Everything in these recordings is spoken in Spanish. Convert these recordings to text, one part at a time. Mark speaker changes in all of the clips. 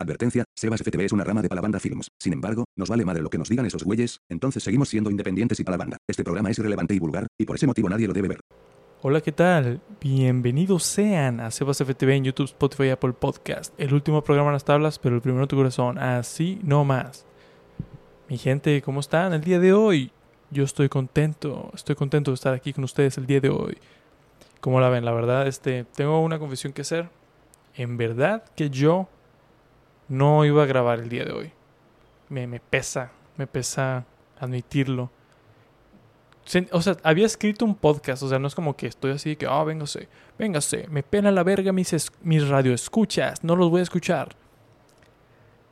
Speaker 1: Advertencia, Sebas FTV es una rama de Palabanda Films. Sin embargo, nos vale madre lo que nos digan esos güeyes, entonces seguimos siendo independientes y Palabanda. Este programa es irrelevante y vulgar, y por ese motivo nadie lo debe ver.
Speaker 2: Hola, ¿qué tal? Bienvenidos sean a Sebas FTV en YouTube, Spotify y Apple Podcast. El último programa en las tablas, pero el primero en tu corazón. Así no más. Mi gente, ¿cómo están el día de hoy? Yo estoy contento, estoy contento de estar aquí con ustedes el día de hoy. Como la ven, la verdad, este, tengo una confesión que hacer. En verdad que yo no iba a grabar el día de hoy. Me, me pesa, me pesa admitirlo. O sea, había escrito un podcast, o sea, no es como que estoy así que, ah, oh, véngase, véngase, me pena la verga mis, mis radioescuchas, no los voy a escuchar.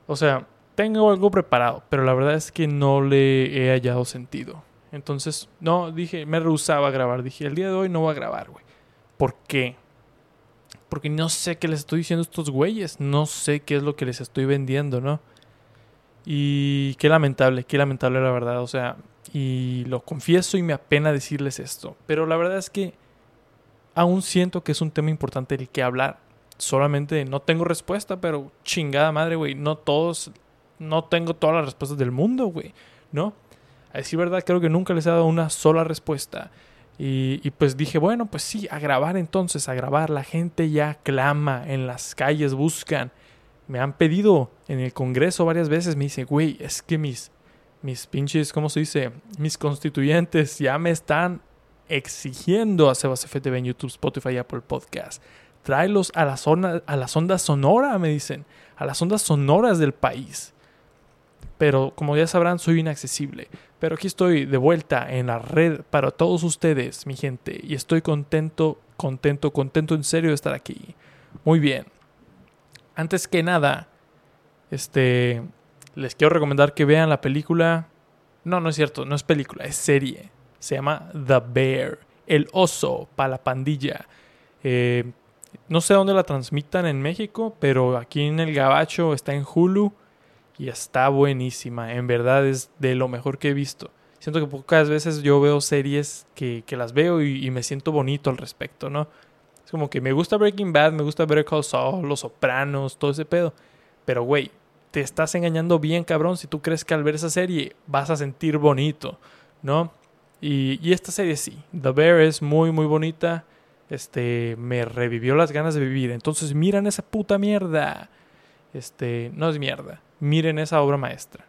Speaker 2: O sea, tengo algo preparado, pero la verdad es que no le he hallado sentido. Entonces, no, dije, me rehusaba a grabar. Dije, el día de hoy no voy a grabar, güey. ¿Por qué? Porque no sé qué les estoy diciendo a estos güeyes. No sé qué es lo que les estoy vendiendo, ¿no? Y qué lamentable, qué lamentable la verdad. O sea, y lo confieso y me apena decirles esto. Pero la verdad es que aún siento que es un tema importante del que hablar. Solamente no tengo respuesta, pero chingada madre, güey. No todos, no tengo todas las respuestas del mundo, güey. ¿No? A decir verdad, creo que nunca les he dado una sola respuesta. Y, pues dije, bueno, pues sí, a grabar entonces, a grabar. La gente ya clama, en las calles buscan. Me han pedido en el Congreso varias veces, me dice, güey, es que mis, mis pinches, ¿cómo se dice? Mis constituyentes ya me están exigiendo a Sebas FTV en YouTube, Spotify y Apple Podcast. Tráelos a, la zona, a las ondas sonora, me dicen, a las ondas sonoras del país. Pero como ya sabrán, soy inaccesible. Pero aquí estoy de vuelta en la red para todos ustedes, mi gente. Y estoy contento, contento, contento en serio de estar aquí. Muy bien. Antes que nada, este, les quiero recomendar que vean la película. No, no es cierto, no es película, es serie. Se llama The Bear, el oso para la pandilla. Eh, no sé dónde la transmitan en México, pero aquí en el Gabacho está en Hulu y está buenísima. En verdad es de lo mejor que he visto. Siento que pocas veces yo veo series que, las veo y, me siento bonito al respecto, ¿no? Es como que me gusta Breaking Bad, me gusta Better Call Saul, Los Sopranos, todo ese pedo. Pero, güey, te estás engañando bien, cabrón, si tú crees que al ver esa serie vas a sentir bonito, ¿no? Y, y esta serie sí. The Bear es muy, muy bonita. Este, me revivió las ganas de vivir. Entonces, miran esa puta mierda. Este, no es mierda miren esa obra maestra.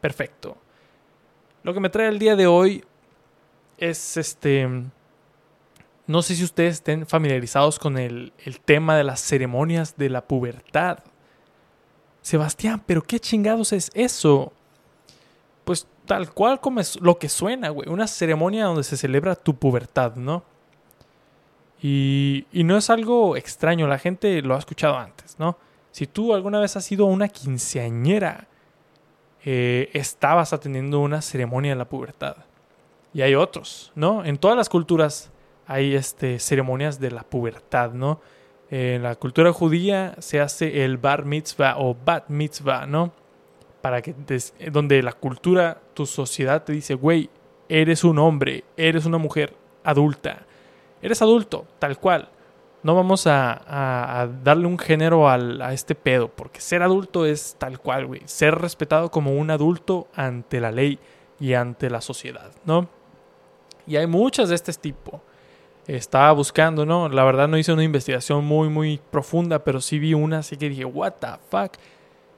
Speaker 2: Perfecto. Lo que me trae el día de hoy es este... No sé si ustedes estén familiarizados con el, tema de las ceremonias de la pubertad. Sebastián, pero qué chingados es eso? Pues tal cual como es lo que suena, güey. Una ceremonia donde se celebra tu pubertad, ¿no? Y, y no es algo extraño, la gente lo ha escuchado antes, ¿no? Si tú alguna vez has sido una quinceañera, eh, estabas atendiendo una ceremonia de la pubertad. Y hay otros, ¿no? En todas las culturas hay este, ceremonias de la pubertad, ¿no? En la cultura judía se hace el bar mitzvah o bat mitzvah, ¿no? Para que, donde la cultura, tu sociedad te dice, güey, eres un hombre, eres una mujer adulta, eres adulto, tal cual no vamos a, darle un género a este pedo, porque ser adulto es tal cual, güey. Ser respetado como un adulto ante la ley y ante la sociedad, ¿no? Y hay muchas de este tipo. Estaba buscando, ¿no? La verdad no hice una investigación muy, muy profunda, pero sí vi una, así que dije, what the fuck.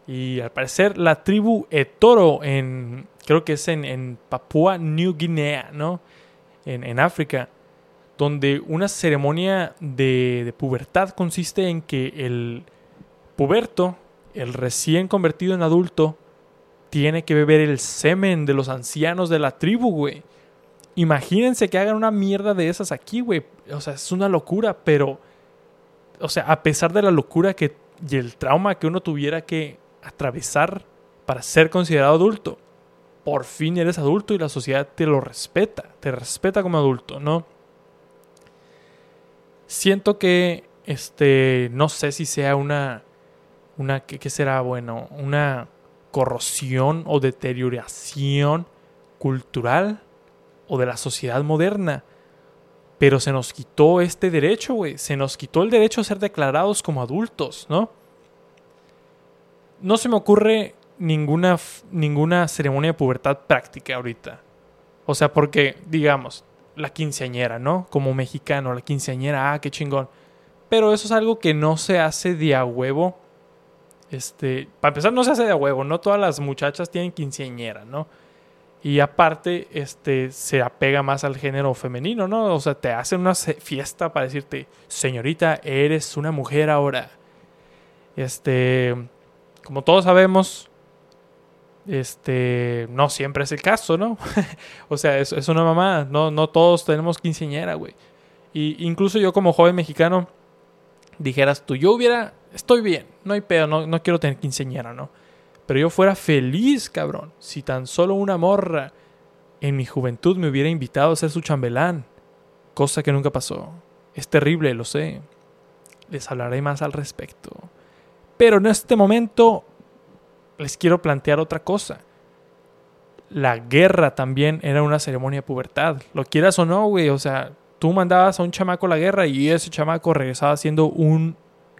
Speaker 2: Y al parecer la tribu Etoro en, creo que es en, en Papúa New Guinea, ¿no? En, en África donde una ceremonia de, pubertad consiste en que el puberto, el recién convertido en adulto, tiene que beber el semen de los ancianos de la tribu, güey. Imagínense que hagan una mierda de esas aquí, güey. O sea, es una locura, pero... O sea, a pesar de la locura que, y el trauma que uno tuviera que atravesar para ser considerado adulto, por fin eres adulto y la sociedad te lo respeta, te respeta como adulto, ¿no? Siento que, este, no sé si sea una, una, ¿qué, será bueno? Una corrosión o deterioración cultural o de la sociedad moderna. Pero se nos quitó este derecho, güey. Se nos quitó el derecho a ser declarados como adultos, ¿no? no se me ocurre ninguna, ninguna ceremonia de pubertad práctica ahorita. O sea, porque, digamos, la quinceañera, ¿no? Como mexicano, la quinceañera, ah, qué chingón. Pero eso es algo que no se hace de a huevo. Este, para empezar, no se hace de a huevo, no todas las muchachas tienen quinceañera, ¿no? Y aparte, este, se apega más al género femenino, ¿no? O sea, te hacen una fiesta para decirte, señorita, eres una mujer ahora. Este, como todos sabemos, este, no siempre es el caso, ¿no? o sea, es, es, una mamá, no, no todos tenemos quinceañera, güey. Y incluso yo como joven mexicano, dijeras tú, yo hubiera, estoy bien, no hay pedo, no, no quiero tener quinceañera, ¿no? Pero yo fuera feliz, cabrón, si tan solo una morra en mi juventud me hubiera invitado a ser su chambelán, cosa que nunca pasó. Es terrible, lo sé. Les hablaré más al respecto. Pero en este momento les quiero plantear otra cosa. La guerra también era una ceremonia de pubertad. Lo quieras o no, güey. O sea, tú mandabas a un chamaco a la guerra y ese chamaco regresaba siendo un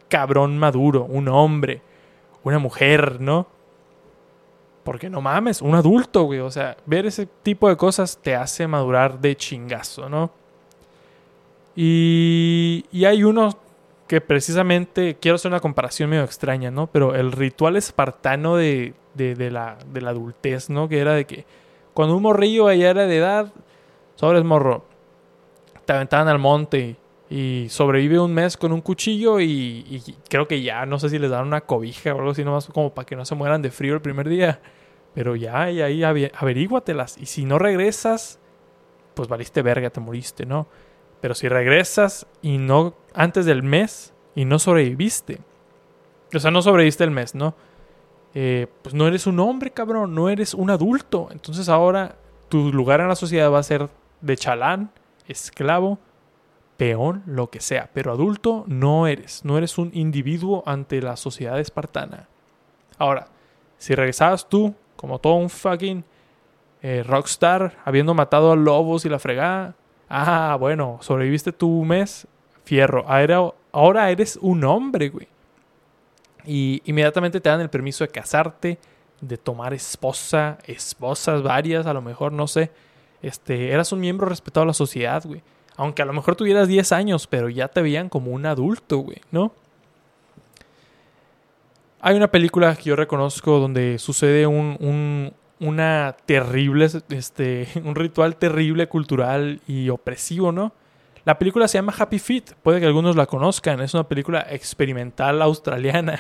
Speaker 2: cabrón maduro, un hombre, una mujer, ¿no? Porque no mames, un adulto, güey. O sea, ver ese tipo de cosas te hace madurar de chingazo, ¿no? Y, y hay uno que precisamente, quiero hacer una comparación medio extraña, ¿no? Pero el ritual espartano de, de, la, de la adultez, ¿no? Que era de que cuando un morrillo allá era de edad, sobres morro, te aventaban al monte y sobrevive un mes con un cuchillo y, creo que ya, no sé si les dan una cobija o algo así, nomás como para que no se mueran de frío el primer día. Pero ya, y ahí averíguatelas. Y si no regresas, pues valiste verga, te moriste, ¿no? Pero si regresas y no antes del mes y no sobreviviste, o sea, no sobreviviste el mes, ¿no? Eh, pues no eres un hombre, cabrón, no eres un adulto. Entonces ahora tu lugar en la sociedad va a ser de chalán, esclavo, peón, lo que sea, pero adulto no eres, no eres un individuo ante la sociedad espartana. Ahora, si regresabas tú, como todo un fucking eh, rockstar, habiendo matado a lobos y la fregada, ah, bueno, sobreviviste tu mes, fierro, ahora eres un hombre, güey. Y inmediatamente te dan el permiso de casarte, de tomar esposa, esposas varias, a lo mejor, no sé. Este, eras un miembro respetado de la sociedad, güey. Aunque a lo mejor tuvieras 10 años, pero ya te veían como un adulto, güey, ¿no? Hay una película que yo reconozco donde sucede un, un, una terrible, este, un ritual terrible, cultural y opresivo, ¿no? La película se llama Happy Feet, puede que algunos la conozcan, es una película experimental australiana.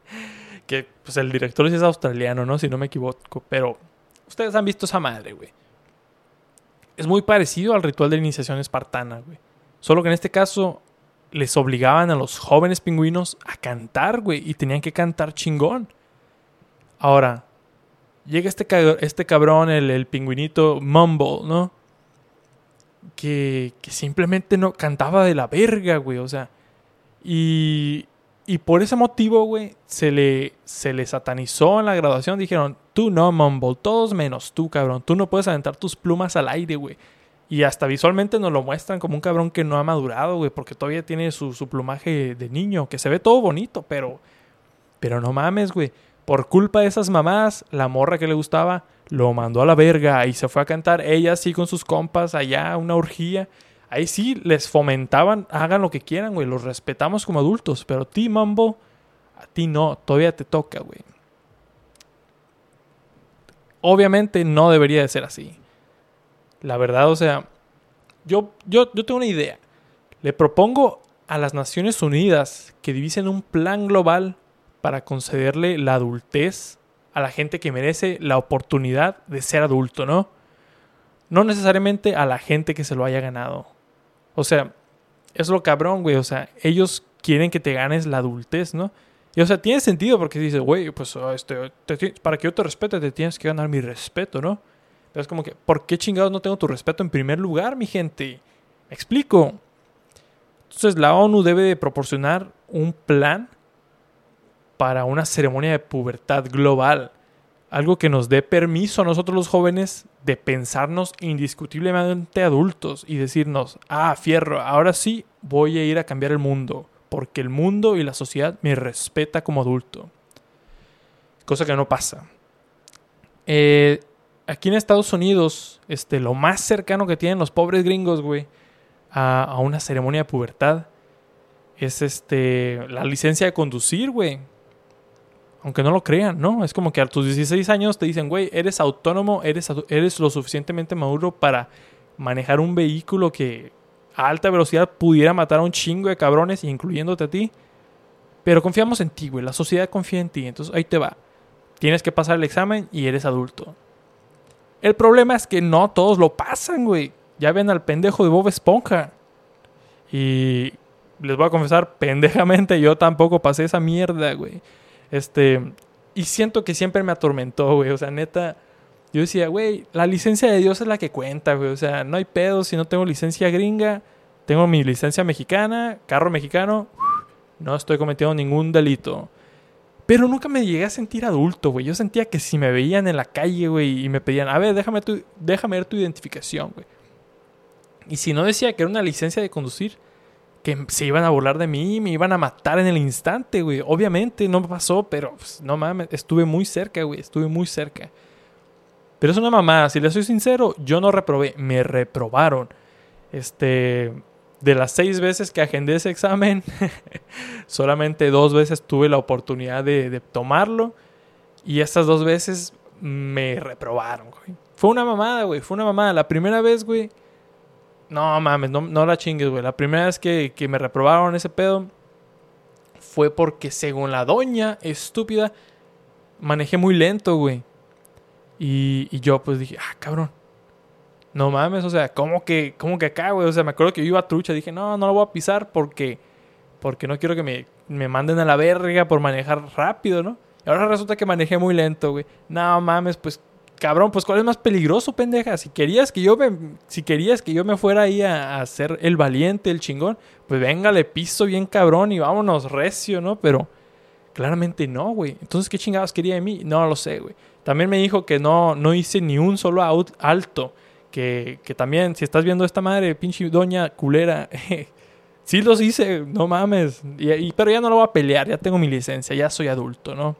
Speaker 2: que pues el director es australiano, ¿no? Si no me equivoco, pero ustedes han visto esa madre, güey es muy parecido al ritual de iniciación espartana, güey. Solo que en este caso les obligaban a los jóvenes pingüinos a cantar, güey, y tenían que cantar chingón. Ahora, llega este, este cabrón, el, el pingüinito Mumble, ¿no? Que, que simplemente no cantaba de la verga, güey, o sea. Y, y por ese motivo, güey, se le, se le satanizó en la graduación. Dijeron, tú no, Mumble, todos menos tú, cabrón. Tú no puedes aventar tus plumas al aire, güey. Y hasta visualmente nos lo muestran como un cabrón que no ha madurado, güey, porque todavía tiene su, su, plumaje de niño, que se ve todo bonito, pero. Pero no mames, güey. Por culpa de esas mamás, la morra que le gustaba lo mandó a la verga y se fue a cantar ella así con sus compas allá, una orgía. Ahí sí les fomentaban, hagan lo que quieran, güey, los respetamos como adultos, pero ti, Mambo, a ti no, todavía te toca, güey. Obviamente no debería de ser así. La verdad, o sea, yo, yo, yo tengo una idea. Le propongo a las Naciones Unidas que divisen un plan global para concederle la adultez a la gente que merece la oportunidad de ser adulto, ¿no? No necesariamente a la gente que se lo haya ganado. O sea, es lo cabrón, güey. O sea, ellos quieren que te ganes la adultez, ¿no? Y o sea, tiene sentido porque dices, güey, pues ah, este, para que yo te respete te tienes que ganar mi respeto, ¿no? Pero es como que, ¿por qué chingados no tengo tu respeto en primer lugar, mi gente? ¿Me explico? Entonces la ONU debe de proporcionar un plan para una ceremonia de pubertad global algo que nos dé permiso a nosotros los jóvenes de pensarnos indiscutiblemente adultos y decirnos, ah, fierro, ahora sí voy a ir a cambiar el mundo, porque el mundo y la sociedad me respeta como adulto. cosa que no pasa. Eh, aquí en Estados Unidos, este, lo más cercano que tienen los pobres gringos, güey, a, a una ceremonia de pubertad es este la licencia de conducir, güey. Aunque no lo crean, ¿no? Es como que a tus 16 años te dicen, güey, eres autónomo, eres, eres lo suficientemente maduro para manejar un vehículo que a alta velocidad pudiera matar a un chingo de cabrones, incluyéndote a ti. Pero confiamos en ti, güey. La sociedad confía en ti. Entonces ahí te va. Tienes que pasar el examen y eres adulto. El problema es que no todos lo pasan, güey. Ya ven al pendejo de Bob Esponja. Y les voy a confesar, pendejamente yo tampoco pasé esa mierda, güey. Este, y siento que siempre me atormentó, güey. O sea, neta, yo decía, güey, la licencia de Dios es la que cuenta, güey. O sea, no hay pedo si no tengo licencia gringa. Tengo mi licencia mexicana, carro mexicano. No estoy cometiendo ningún delito. Pero nunca me llegué a sentir adulto, güey. Yo sentía que si me veían en la calle, güey, y me pedían, a ver, déjame, tu, déjame ver tu identificación, güey. Y si no decía que era una licencia de conducir, que se iban a burlar de mí, me iban a matar en el instante, güey. Obviamente no pasó, pero pues, no mames, estuve muy cerca, güey, estuve muy cerca. Pero es una mamada, si le soy sincero, yo no reprobé, me reprobaron. Este, de las seis veces que agendé ese examen, solamente dos veces tuve la oportunidad de, de tomarlo. Y estas dos veces me reprobaron, güey. Fue una mamada, güey, fue una mamada. La primera vez, güey, no mames, no, no la chingues, güey. La primera vez que, que me reprobaron ese pedo fue porque, según la doña estúpida, manejé muy lento, güey. Y, y, yo, pues dije, ah, cabrón. No mames, o sea, ¿cómo que, cómo que acá, güey? O sea, me acuerdo que yo iba a trucha. Dije, no, no lo voy a pisar porque, porque no quiero que me, me manden a la verga por manejar rápido, ¿no? Y ahora resulta que manejé muy lento, güey. No mames, pues cabrón, pues ¿cuál es más peligroso, pendeja? Si querías que yo me, si querías que yo me fuera ahí a, a ser el valiente, el chingón, pues venga, le piso bien cabrón y vámonos recio, ¿no? Pero claramente no, güey. Entonces, ¿qué chingados quería de mí? No lo sé, güey. También me dijo que no, no hice ni un solo out alto. Que, que también, si estás viendo esta madre, pinche doña culera, sí los hice, no mames. Y, y, pero ya no lo voy a pelear, ya tengo mi licencia, ya soy adulto, ¿no?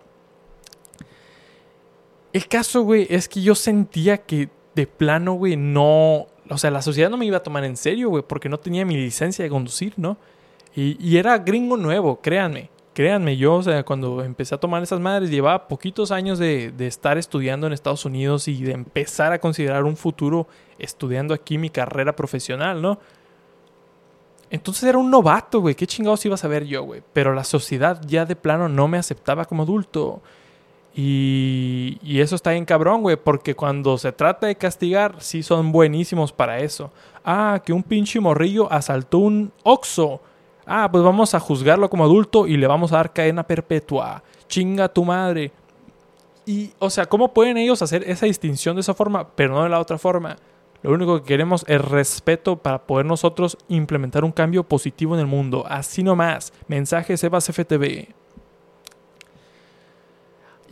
Speaker 2: El caso, güey, es que yo sentía que de plano, güey, no. O sea, la sociedad no me iba a tomar en serio, güey, porque no tenía mi licencia de conducir, ¿no? Y, era gringo nuevo, créanme. Créanme, yo, o sea, cuando empecé a tomar esas madres, llevaba poquitos años de, de estar estudiando en Estados Unidos y de empezar a considerar un futuro estudiando aquí mi carrera profesional, ¿no? Entonces era un novato, güey. ¿Qué chingados iba a saber yo, güey? Pero la sociedad ya de plano no me aceptaba como adulto. Y, y, eso está bien cabrón, güey, porque cuando se trata de castigar, sí son buenísimos para eso. Ah, que un pinche morrillo asaltó un oxo. Ah, pues vamos a juzgarlo como adulto y le vamos a dar cadena perpetua. Chinga tu madre. Y, o sea, ¿cómo pueden ellos hacer esa distinción de esa forma, pero no de la otra forma? Lo único que queremos es respeto para poder nosotros implementar un cambio positivo en el mundo. Así nomás. Mensaje Sebas FTV.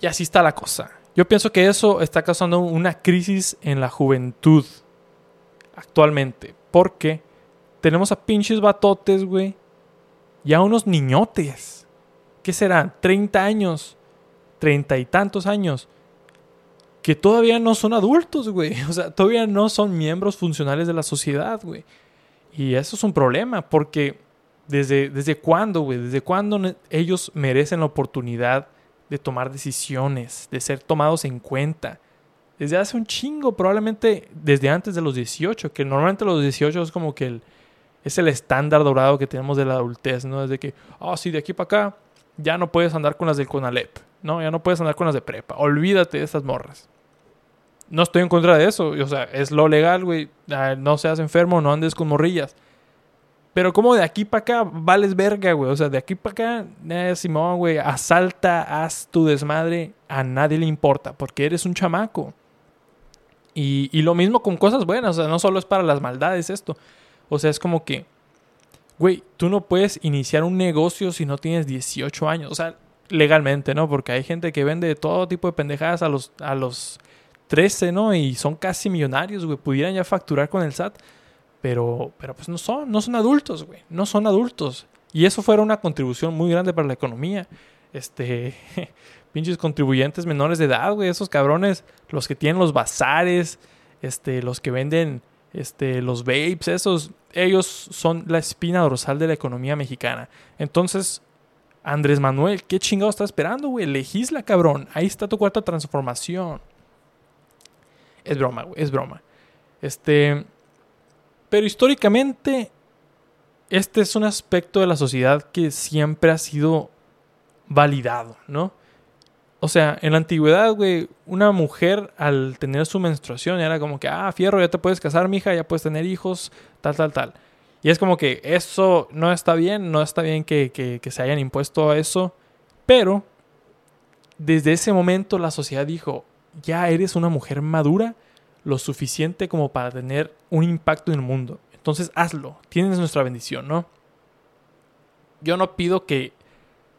Speaker 2: Y así está la cosa. Yo pienso que eso está causando una crisis en la juventud actualmente. Porque tenemos a pinches batotes, güey. Y a unos niñotes. ¿Qué serán? 30 años. Treinta y tantos años. Que todavía no son adultos, güey. O sea, todavía no son miembros funcionales de la sociedad, güey. Y eso es un problema. Porque desde, desde cuándo, güey. Desde cuándo ellos merecen la oportunidad de tomar decisiones, de ser tomados en cuenta. Desde hace un chingo, probablemente desde antes de los 18, que normalmente los 18 es como que el, es el estándar dorado que tenemos de la adultez, ¿no? Desde que, oh, sí, de aquí para acá ya no puedes andar con las del Conalep, ¿no? Ya no puedes andar con las de prepa. Olvídate de estas morras. No estoy en contra de eso, o sea, es lo legal, güey. Ah, no seas enfermo, no andes con morrillas. Pero como de aquí para acá vales verga, güey. O sea, de aquí para acá, eh, Simón, güey, asalta, haz tu desmadre, a nadie le importa, porque eres un chamaco. Y, y lo mismo con cosas buenas, o sea, no solo es para las maldades esto. O sea, es como que, güey, tú no puedes iniciar un negocio si no tienes 18 años. O sea, legalmente, ¿no? Porque hay gente que vende todo tipo de pendejadas a los, a los 13, ¿no? Y son casi millonarios, güey. Pudieran ya facturar con el SAT. Pero, pero pues no son, no son adultos, güey. No son adultos. Y eso fuera una contribución muy grande para la economía. Este, pinches contribuyentes menores de edad, güey. Esos cabrones, los que tienen los bazares, este, los que venden este, los vapes, esos, ellos son la espina dorsal de la economía mexicana. Entonces, Andrés Manuel, ¿qué chingado está esperando, güey? Legisla, cabrón. Ahí está tu cuarta transformación. Es broma, güey, es broma. Este. Pero históricamente, este es un aspecto de la sociedad que siempre ha sido validado, ¿no? O sea, en la antigüedad, güey, una mujer al tener su menstruación era como que, ah, fierro, ya te puedes casar, mija, ya puedes tener hijos, tal, tal, tal. Y es como que eso no está bien, no está bien que, que se hayan impuesto a eso, pero desde ese momento la sociedad dijo, ya eres una mujer madura lo suficiente como para tener un impacto en el mundo. Entonces hazlo, tienes nuestra bendición, ¿no? Yo no pido que,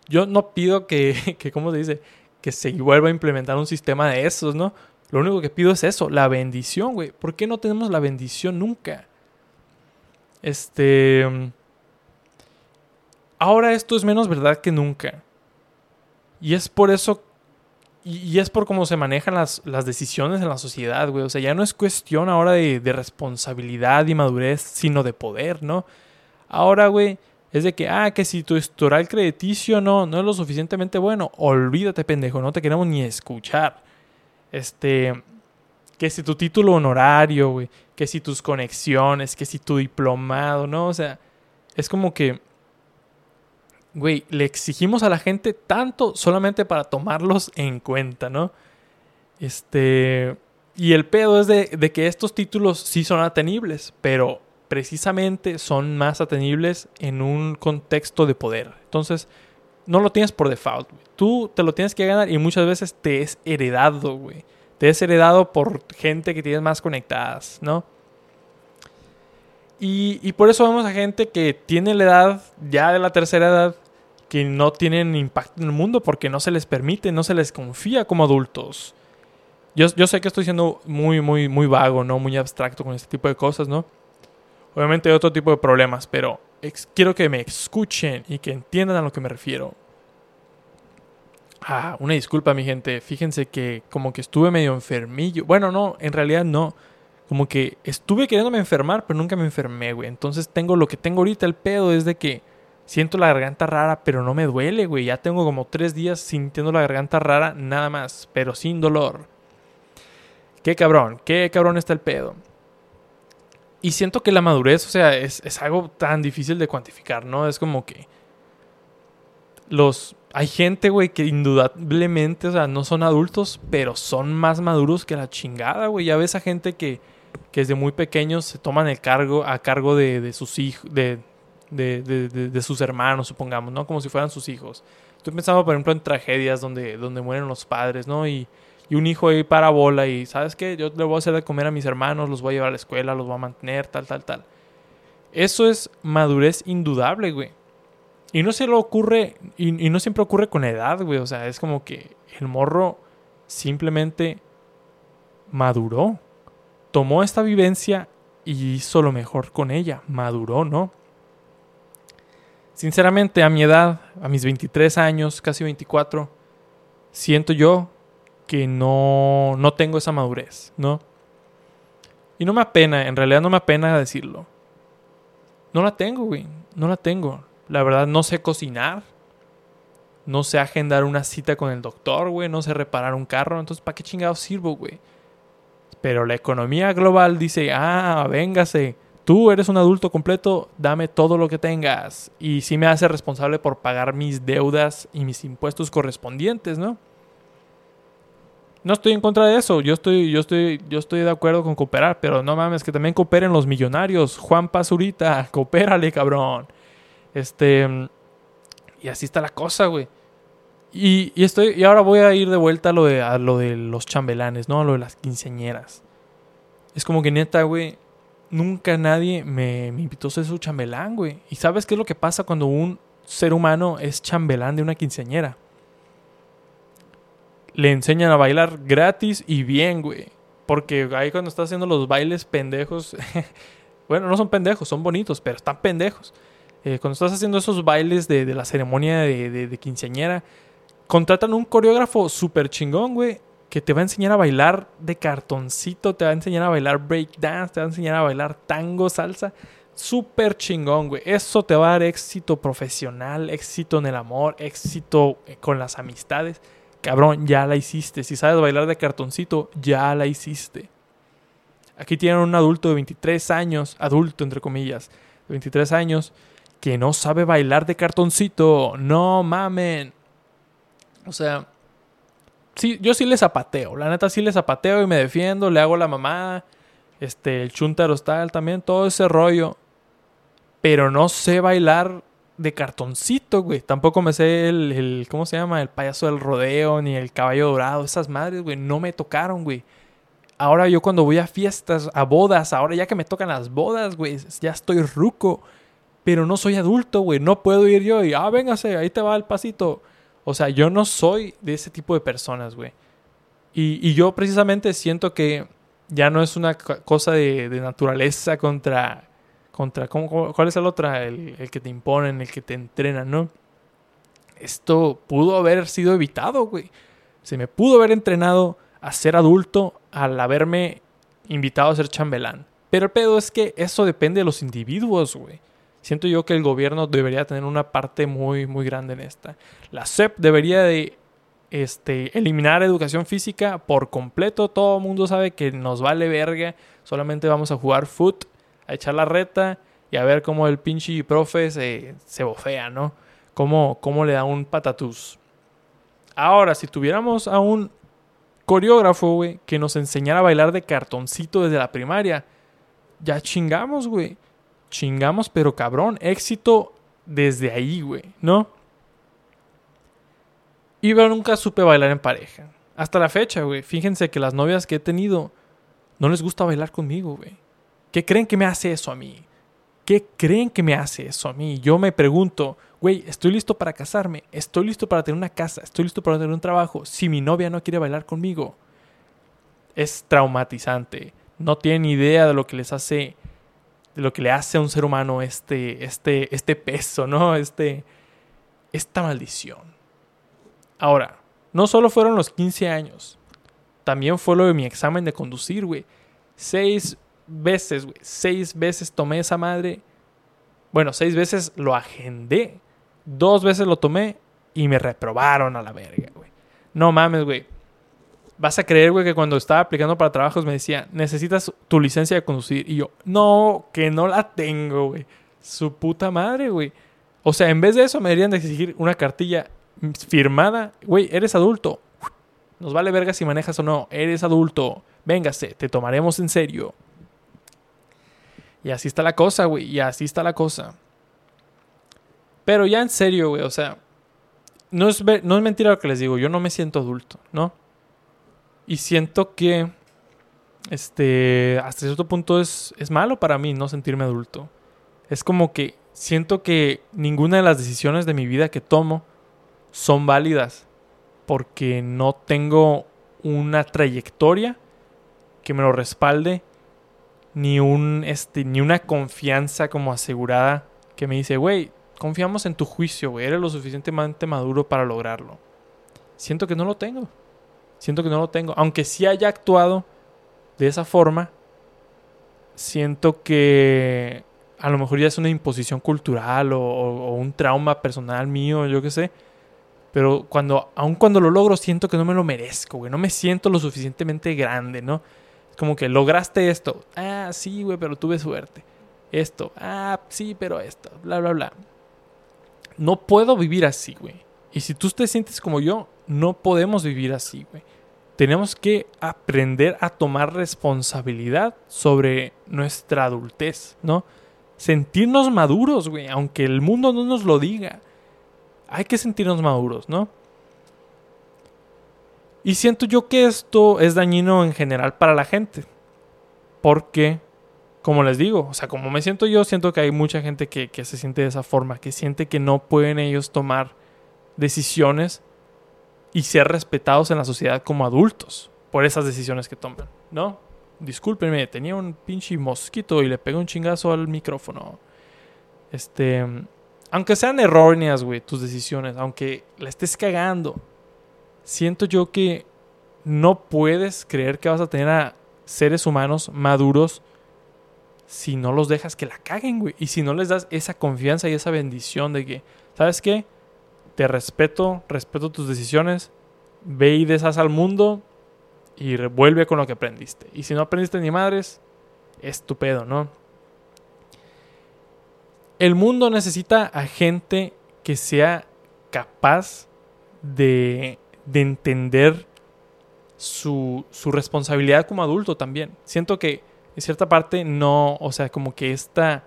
Speaker 2: yo no pido que, que ¿cómo se dice? que se vuelva a implementar un sistema de esos, ¿no? Lo único que pido es eso, la bendición, güey. ¿Por qué no tenemos la bendición nunca? Este... Ahora esto es menos verdad que nunca. Y es por eso... Y es por cómo se manejan las, las decisiones en la sociedad, güey. O sea, ya no es cuestión ahora de, de responsabilidad y madurez, sino de poder, ¿no? Ahora, güey, es de que, ah, que si tu historial crediticio no, no es lo suficientemente bueno, olvídate, pendejo, no te queremos ni escuchar. Este, que si tu título honorario, güey, que si tus conexiones, que si tu diplomado, ¿no? O sea, es como que, güey, le exigimos a la gente tanto solamente para tomarlos en cuenta, ¿no? Este, y el pedo es de, de que estos títulos sí son atenibles, pero precisamente son más atenibles en un contexto de poder. Entonces, no lo tienes por default. Tú te lo tienes que ganar y muchas veces te es heredado, güey. Te es heredado por gente que tienes más conectadas, ¿no? Y, y, por eso vemos a gente que tiene la edad, ya de la tercera edad, que no tienen impacto en el mundo porque no se les permite, no se les confía como adultos. Yo, yo sé que estoy siendo muy, muy, muy vago, ¿no? Muy abstracto con este tipo de cosas, ¿no? Obviamente hay otro tipo de problemas, pero quiero que me escuchen y que entiendan a lo que me refiero. Ah, una disculpa, mi gente. Fíjense que como que estuve medio enfermillo. Bueno, no, en realidad no. Como que estuve queriéndome enfermar, pero nunca me enfermé, güey. Entonces tengo lo que tengo ahorita. El pedo es de que siento la garganta rara, pero no me duele, güey. Ya tengo como tres días sintiendo la garganta rara, nada más, pero sin dolor. Qué cabrón, qué cabrón está el pedo. Y siento que la madurez, o sea, es, es, algo tan difícil de cuantificar, ¿no? Es como que los... Hay gente, güey, que indudablemente, o sea, no son adultos, pero son más maduros que la chingada, güey. Ya ves a gente que, que desde muy pequeños se toman el cargo, a cargo de, de sus hijos, de, de, sus hermanos, supongamos, ¿no? Como si fueran sus hijos. Estoy pensando, por ejemplo, en tragedias donde, donde mueren los padres, ¿no? Y y un hijo ahí para bola y, ¿sabes qué? Yo le voy a hacer de comer a mis hermanos, los voy a llevar a la escuela, los voy a mantener, tal, tal, tal. Eso es madurez indudable, güey. Y no se lo ocurre, y, no siempre ocurre con edad, güey. O sea, es como que el morro simplemente maduró. Tomó esta vivencia y hizo lo mejor con ella. Maduró, ¿no? Sinceramente, a mi edad, a mis 23 años, casi 24, siento yo que no, no tengo esa madurez, ¿no? Y no me apena, en realidad no me apena decirlo. No la tengo, güey. No la tengo. La verdad, no sé cocinar. No sé agendar una cita con el doctor, güey. No sé reparar un carro. Entonces, ¿para qué chingados sirvo, güey? Pero la economía global dice, ah, véngase. Tú eres un adulto completo, dame todo lo que tengas. Y sí me hace responsable por pagar mis deudas y mis impuestos correspondientes, ¿no? no estoy en contra de eso. Yo estoy, yo estoy, yo estoy de acuerdo con cooperar, pero no mames, que también cooperen los millonarios. Juan Pazurita, coopérale, cabrón. Este. Y así está la cosa, güey. Y, estoy, y ahora voy a ir de vuelta a lo de, a lo de los chambelanes, ¿no? A lo de las quinceañeras. Es como que neta, güey. Nunca nadie me, me invitó a ser su chambelán, güey. ¿Y sabes qué es lo que pasa cuando un ser humano es chambelán de una quinceañera? le enseñan a bailar gratis y bien, güey. Porque ahí cuando estás haciendo los bailes pendejos, bueno, no son pendejos, son bonitos, pero están pendejos. Eh, cuando estás haciendo esos bailes de, la ceremonia de, de, quinceañera, contratan un coreógrafo súper chingón, güey, que te va a enseñar a bailar de cartoncito, te va a enseñar a bailar breakdance, te va a enseñar a bailar tango, salsa. Súper chingón, güey. Eso te va a dar éxito profesional, éxito en el amor, éxito eh, con las amistades. Cabrón, ya la hiciste. Si sabes bailar de cartoncito, ya la hiciste. Aquí tienen un adulto de 23 años, adulto entre comillas, de 23 años, que no sabe bailar de cartoncito. No mamen. O sea, sí, yo sí le zapateo. La neta sí le zapateo y me defiendo, le hago la mamá. Este, el chuntaro tal también, todo ese rollo. Pero no sé bailar de cartoncito, güey. Tampoco me sé el, el, ¿cómo se llama? El payaso del rodeo, ni el caballo dorado. Esas madres, güey, no me tocaron, güey. Ahora yo cuando voy a fiestas, a bodas, ahora ya que me tocan las bodas, güey, ya estoy ruco. Pero no soy adulto, güey. No puedo ir yo y, ah, véngase, ahí te va el pasito. O sea, yo no soy de ese tipo de personas, güey. Y, y, yo precisamente siento que ya no es una cosa de, de naturaleza contra... contra ¿cómo, ¿Cuál es el otra? El, el, que te imponen, el que te entrenan, ¿no? Esto pudo haber sido evitado, güey. Se me pudo haber entrenado a ser adulto al haberme invitado a ser chambelán. Pero el pedo es que eso depende de los individuos, güey. Siento yo que el gobierno debería tener una parte muy, muy grande en esta. La SEP debería de este, eliminar educación física por completo. Todo el mundo sabe que nos vale verga. Solamente vamos a jugar foot, a echar la reta y a ver cómo el pinche profe se, se bofea, ¿no? Cómo, cómo le da un patatús. Ahora, si tuviéramos a un coreógrafo, güey, que nos enseñara a bailar de cartoncito desde la primaria, ya chingamos, güey chingamos, pero cabrón, éxito desde ahí, güey, ¿no? Y yo nunca supe bailar en pareja. Hasta la fecha, güey. Fíjense que las novias que he tenido no les gusta bailar conmigo, güey. ¿Qué creen que me hace eso a mí? ¿Qué creen que me hace eso a mí? Yo me pregunto, güey, estoy listo para casarme, estoy listo para tener una casa, estoy listo para tener un trabajo. Si mi novia no quiere bailar conmigo, es traumatizante. No tienen idea de lo que les hace de lo que le hace a un ser humano este, este, este peso, ¿no? Este, esta maldición. Ahora, no solo fueron los 15 años, también fue lo de mi examen de conducir, güey. Seis veces, güey. Seis veces tomé esa madre. Bueno, seis veces lo agendé. Dos veces lo tomé y me reprobaron a la verga, güey. No mames, güey. Vas a creer, güey, que cuando estaba aplicando para trabajos me decía, necesitas tu licencia de conducir. Y yo, no, que no la tengo, güey. Su puta madre, güey. O sea, en vez de eso me deberían de exigir una cartilla firmada. Güey, eres adulto. Nos vale verga si manejas o no. Eres adulto. Véngase, te tomaremos en serio. Y así está la cosa, güey. Y así está la cosa. Pero ya en serio, güey. O sea, no es, no es mentira lo que les digo. Yo no me siento adulto, ¿no? Y siento que este, hasta cierto punto es, es malo para mí no sentirme adulto. Es como que siento que ninguna de las decisiones de mi vida que tomo son válidas porque no tengo una trayectoria que me lo respalde ni un este ni una confianza como asegurada que me dice, "Güey, confiamos en tu juicio, güey, eres lo suficientemente maduro para lograrlo." Siento que no lo tengo. Siento que no lo tengo. Aunque sí haya actuado de esa forma, siento que a lo mejor ya es una imposición cultural o, un trauma personal mío, yo qué sé. Pero cuando, aun cuando lo logro, siento que no me lo merezco, güey. No me siento lo suficientemente grande, ¿no? Es como que lograste esto. Ah, sí, güey, pero tuve suerte. Esto. Ah, sí, pero esto. Bla, bla, bla. No puedo vivir así, güey. Y si tú te sientes como yo, no podemos vivir así, güey. Tenemos que aprender a tomar responsabilidad sobre nuestra adultez, ¿no? Sentirnos maduros, güey, aunque el mundo no nos lo diga. Hay que sentirnos maduros, ¿no? Y siento yo que esto es dañino en general para la gente. Porque, como les digo, o sea, como me siento yo, siento que hay mucha gente que, que se siente de esa forma, que siente que no pueden ellos tomar decisiones y ser respetados en la sociedad como adultos por esas decisiones que toman, ¿no? Discúlpenme, tenía un pinche mosquito y le pegué un chingazo al micrófono. Este, aunque sean erróneas, güey, tus decisiones, aunque la estés cagando, siento yo que no puedes creer que vas a tener a seres humanos maduros si no los dejas que la caguen, güey. Y si no les das esa confianza y esa bendición de que, ¿sabes qué? Te respeto, respeto tus decisiones, ve y deshaz al mundo y vuelve con lo que aprendiste. Y si no aprendiste ni madres, estupendo, ¿no? El mundo necesita a gente que sea capaz de, de entender su, su responsabilidad como adulto también. Siento que en cierta parte no, o sea, como que esta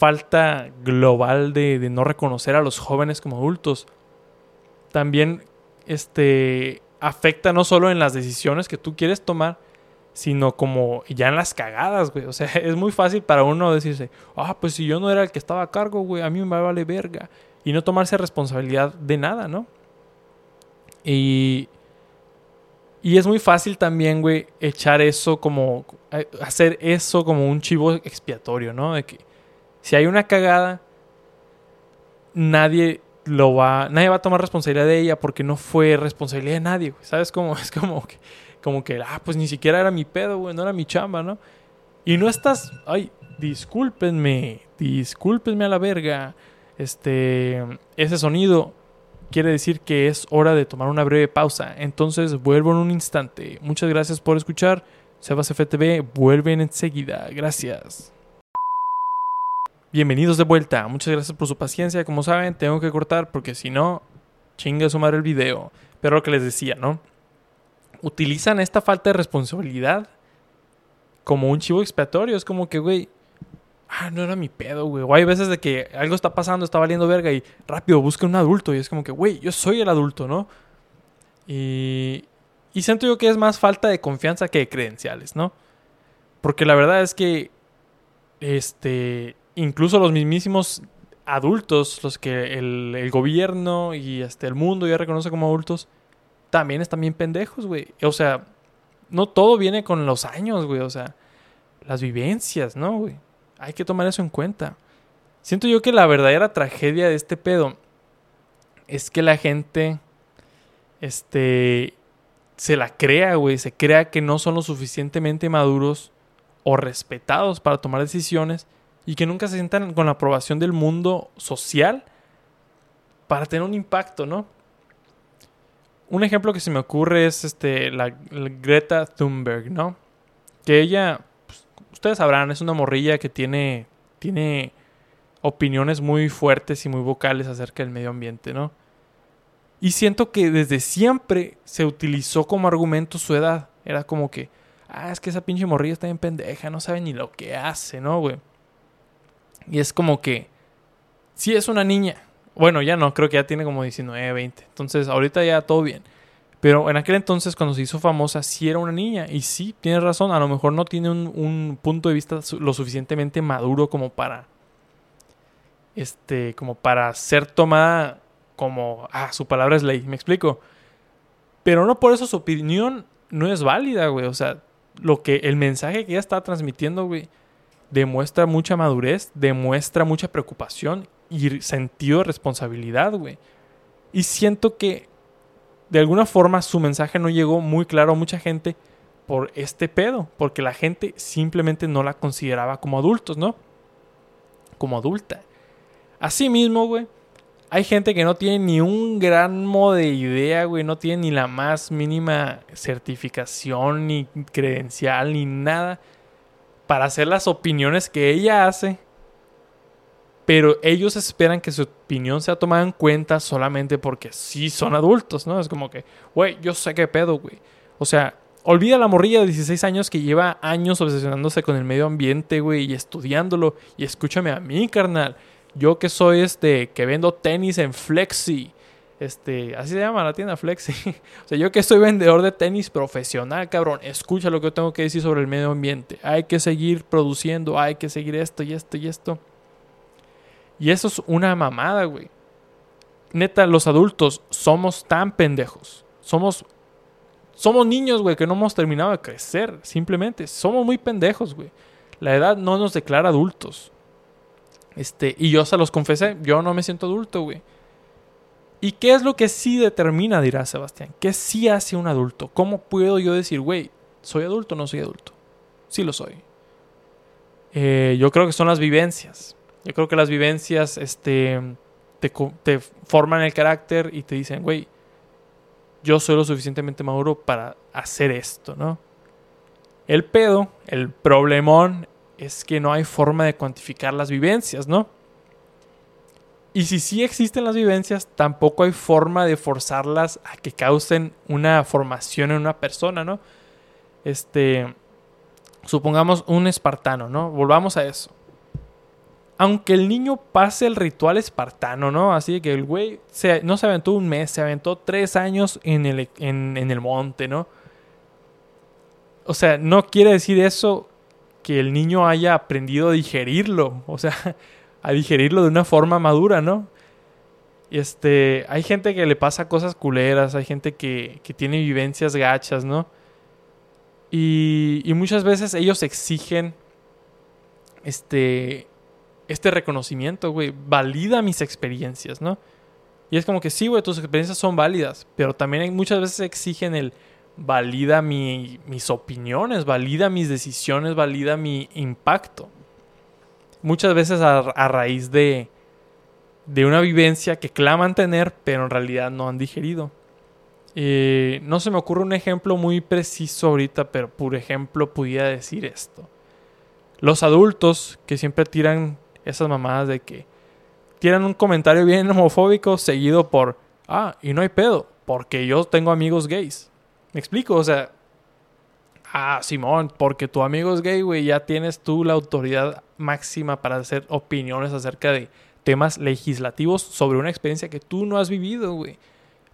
Speaker 2: falta global de, no reconocer a los jóvenes como adultos también este, afecta no solo en las decisiones que tú quieres tomar, sino como ya en las cagadas, güey. O sea, es muy fácil para uno decirse, ah, pues si yo no era el que estaba a cargo, güey, a mí me vale verga. Y no tomarse responsabilidad de nada, ¿no? Y, y es muy fácil también, güey, echar eso como, hacer eso como un chivo expiatorio, ¿no? De que si hay una cagada, nadie lo va, nadie va a tomar responsabilidad de ella porque no fue responsabilidad de nadie, güey. ¿Sabes cómo? Es como que, como que, ah, pues ni siquiera era mi pedo, güey, no era mi chamba, ¿no? Y no estás, ay, discúlpenme, discúlpenme a la verga. Este, ese sonido quiere decir que es hora de tomar una breve pausa. Entonces vuelvo en un instante. Muchas gracias por escuchar. Sebas FTV, vuelven enseguida. Gracias. Bienvenidos de vuelta. Muchas gracias por su paciencia. Como saben, tengo que cortar porque si no, chinga sumar el video. Pero lo que les decía, ¿no? Utilizan esta falta de responsabilidad como un chivo expiatorio. Es como que, güey, ah, no era mi pedo, güey. O hay veces de que algo está pasando, está valiendo verga y rápido busca un adulto. Y es como que, güey, yo soy el adulto, ¿no? Y, y siento yo que es más falta de confianza que de credenciales, ¿no? Porque la verdad es que, este, incluso los mismísimos adultos, los que el, gobierno y este, el mundo ya reconoce como adultos, también están bien pendejos, güey. O sea, no todo viene con los años, güey. O sea, las vivencias, ¿no, güey? Hay que tomar eso en cuenta. Siento yo que la verdadera tragedia de este pedo es que la gente, este, se la crea, güey. Se crea que no son lo suficientemente maduros o respetados para tomar decisiones y que nunca se sientan con la aprobación del mundo social para tener un impacto, ¿no? Un ejemplo que se me ocurre es este, la, Greta Thunberg, ¿no? Que ella, pues, ustedes sabrán, es una morrilla que tiene, tiene opiniones muy fuertes y muy vocales acerca del medio ambiente, ¿no? Y siento que desde siempre se utilizó como argumento su edad. Era como que, ah, es que esa pinche morrilla está bien pendeja, no sabe ni lo que hace, ¿no, güey? Y es como que, si es una niña. Bueno, ya no, creo que ya tiene como 19, 20. Entonces, ahorita ya todo bien. Pero en aquel entonces, cuando se hizo famosa, sí era una niña. Y sí, tienes razón, a lo mejor no tiene un, un punto de vista lo suficientemente maduro como para. Este, como para ser tomada como. Ah, su palabra es ley, me explico. Pero no por eso su opinión no es válida, güey. O sea, lo que. El mensaje que ella está transmitiendo, güey demuestra mucha madurez, demuestra mucha preocupación y sentido de responsabilidad, güey. Y siento que de alguna forma su mensaje no llegó muy claro a mucha gente por este pedo, porque la gente simplemente no la consideraba como adultos, ¿no? Como adulta. Asimismo, güey, hay gente que no tiene ni un gramo de idea, güey, no tiene ni la más mínima certificación, ni credencial, ni nada para hacer las opiniones que ella hace, pero ellos esperan que su opinión sea tomada en cuenta solamente porque sí son adultos, ¿no? Es como que, güey, yo sé qué pedo, güey. O sea, olvida la morrilla de 16 años que lleva años obsesionándose con el medio ambiente, güey, y estudiándolo. Y escúchame a mí, carnal. Yo que soy este, que vendo tenis en Flexi este, así se llama la tienda Flexi. o sea, yo que soy vendedor de tenis profesional, cabrón, escucha lo que yo tengo que decir sobre el medio ambiente. Hay que seguir produciendo, hay que seguir esto y esto y esto. Y eso es una mamada, güey. Neta, los adultos somos tan pendejos. Somos somos niños, güey, que no hemos terminado de crecer, simplemente. Somos muy pendejos, güey. La edad no nos declara adultos. Este, y yo se los confesé, yo no me siento adulto, güey. ¿Y qué es lo que sí determina, dirá Sebastián? ¿Qué sí hace un adulto? ¿Cómo puedo yo decir, güey, ¿soy adulto o no soy adulto? Sí lo soy. Eh, yo creo que son las vivencias. Yo creo que las vivencias este, te, te forman el carácter y te dicen, güey, yo soy lo suficientemente maduro para hacer esto, ¿no? El pedo, el problemón, es que no hay forma de cuantificar las vivencias, ¿no? Y si sí existen las vivencias, tampoco hay forma de forzarlas a que causen una formación en una persona, ¿no? Este, supongamos un espartano, ¿no? Volvamos a eso. Aunque el niño pase el ritual espartano, ¿no? Así que el güey no se aventó un mes, se aventó tres años en el, en el monte, ¿no? O sea, no quiere decir eso que el niño haya aprendido a digerirlo. O sea, a digerirlo de una forma madura, ¿no? Este, hay gente que le pasa cosas culeras, hay gente que, que tiene vivencias gachas, ¿no? Y, muchas veces ellos exigen este, este reconocimiento, güey. Valida mis experiencias, ¿no? Y es como que sí, güey, tus experiencias son válidas, pero también muchas veces exigen el valida mi, mis opiniones, valida mis decisiones, valida mi impacto muchas veces a, raíz de, de una vivencia que claman tener, pero en realidad no han digerido. Eh, no se me ocurre un ejemplo muy preciso ahorita, pero por ejemplo pudiera decir esto. Los adultos que siempre tiran esas mamadas de que tiran un comentario bien homofóbico seguido por, ah, y no hay pedo, porque yo tengo amigos gays. ¿Me explico? O sea, Ah, Simón, porque tu amigo es gay, güey, ya tienes tú la autoridad máxima para hacer opiniones acerca de temas legislativos sobre una experiencia que tú no has vivido, güey.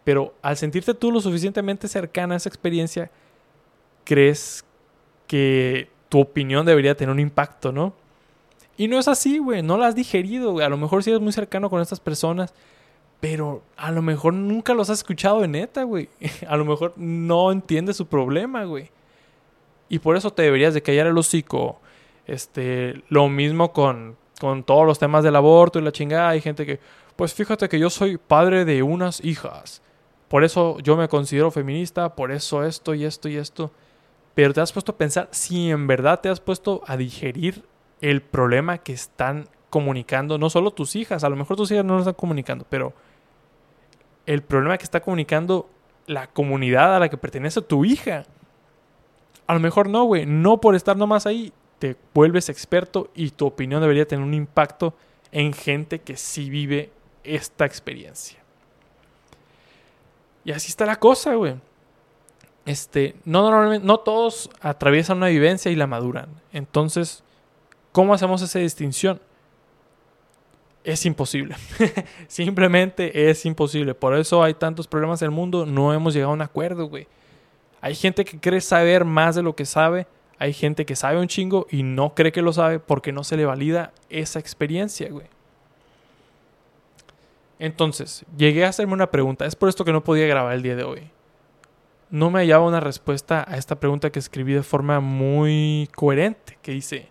Speaker 2: Pero al sentirte tú lo suficientemente cercana a esa experiencia, crees que tu opinión debería tener un impacto, ¿no? Y no es así, güey, no la has digerido, güey. A lo mejor sí eres muy cercano con estas personas, pero a lo mejor nunca los has escuchado de neta, güey. A lo mejor no entiendes su problema, güey. Y por eso te deberías de callar el hocico. Este, lo mismo con, con todos los temas del aborto y la chingada. Hay gente que, pues fíjate que yo soy padre de unas hijas. Por eso yo me considero feminista, por eso esto y esto y esto. Pero te has puesto a pensar si en verdad te has puesto a digerir el problema que están comunicando, no solo tus hijas, a lo mejor tus hijas no lo están comunicando, pero el problema que está comunicando la comunidad a la que pertenece tu hija. A lo mejor no, güey. No por estar nomás ahí te vuelves experto y tu opinión debería tener un impacto en gente que sí vive esta experiencia. Y así está la cosa, güey. Este, no normalmente, no todos atraviesan una vivencia y la maduran. Entonces, ¿cómo hacemos esa distinción? Es imposible. Simplemente es imposible. Por eso hay tantos problemas en el mundo. No hemos llegado a un acuerdo, güey. Hay gente que cree saber más de lo que sabe. Hay gente que sabe un chingo y no cree que lo sabe porque no se le valida esa experiencia, güey. Entonces, llegué a hacerme una pregunta. Es por esto que no podía grabar el día de hoy. No me hallaba una respuesta a esta pregunta que escribí de forma muy coherente, que dice,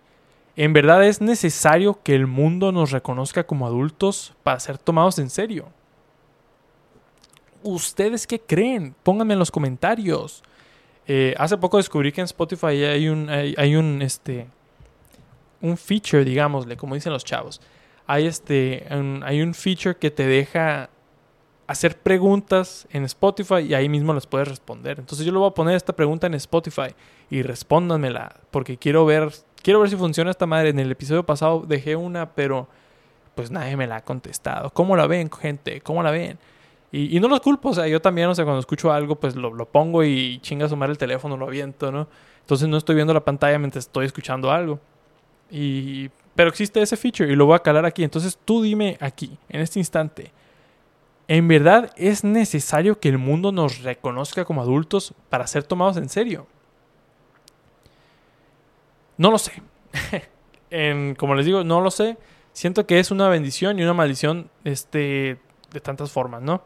Speaker 2: ¿en verdad es necesario que el mundo nos reconozca como adultos para ser tomados en serio? ¿Ustedes qué creen? Pónganme en los comentarios. Eh, hace poco descubrí que en Spotify hay un, hay, un, este, un feature, digámosle, como dicen los chavos. Hay, este, hay un feature que te deja hacer preguntas en Spotify y ahí mismo las puedes responder. Entonces yo le voy a poner esta pregunta en Spotify y respóndanmela porque quiero ver, quiero ver si funciona esta madre. En el episodio pasado dejé una, pero pues nadie me la ha contestado. ¿Cómo la ven, gente? ¿Cómo la ven? Y, no los culpo, o sea, yo también, o sea, cuando escucho algo, pues lo, lo pongo y chinga sumar el teléfono, lo aviento, ¿no? Entonces no estoy viendo la pantalla mientras estoy escuchando algo. Y, pero existe ese feature y lo voy a calar aquí. Entonces tú dime aquí, en este instante, ¿en verdad es necesario que el mundo nos reconozca como adultos para ser tomados en serio? No lo sé. como les digo, no lo sé. Siento que es una bendición y una maldición este, de tantas formas, ¿no?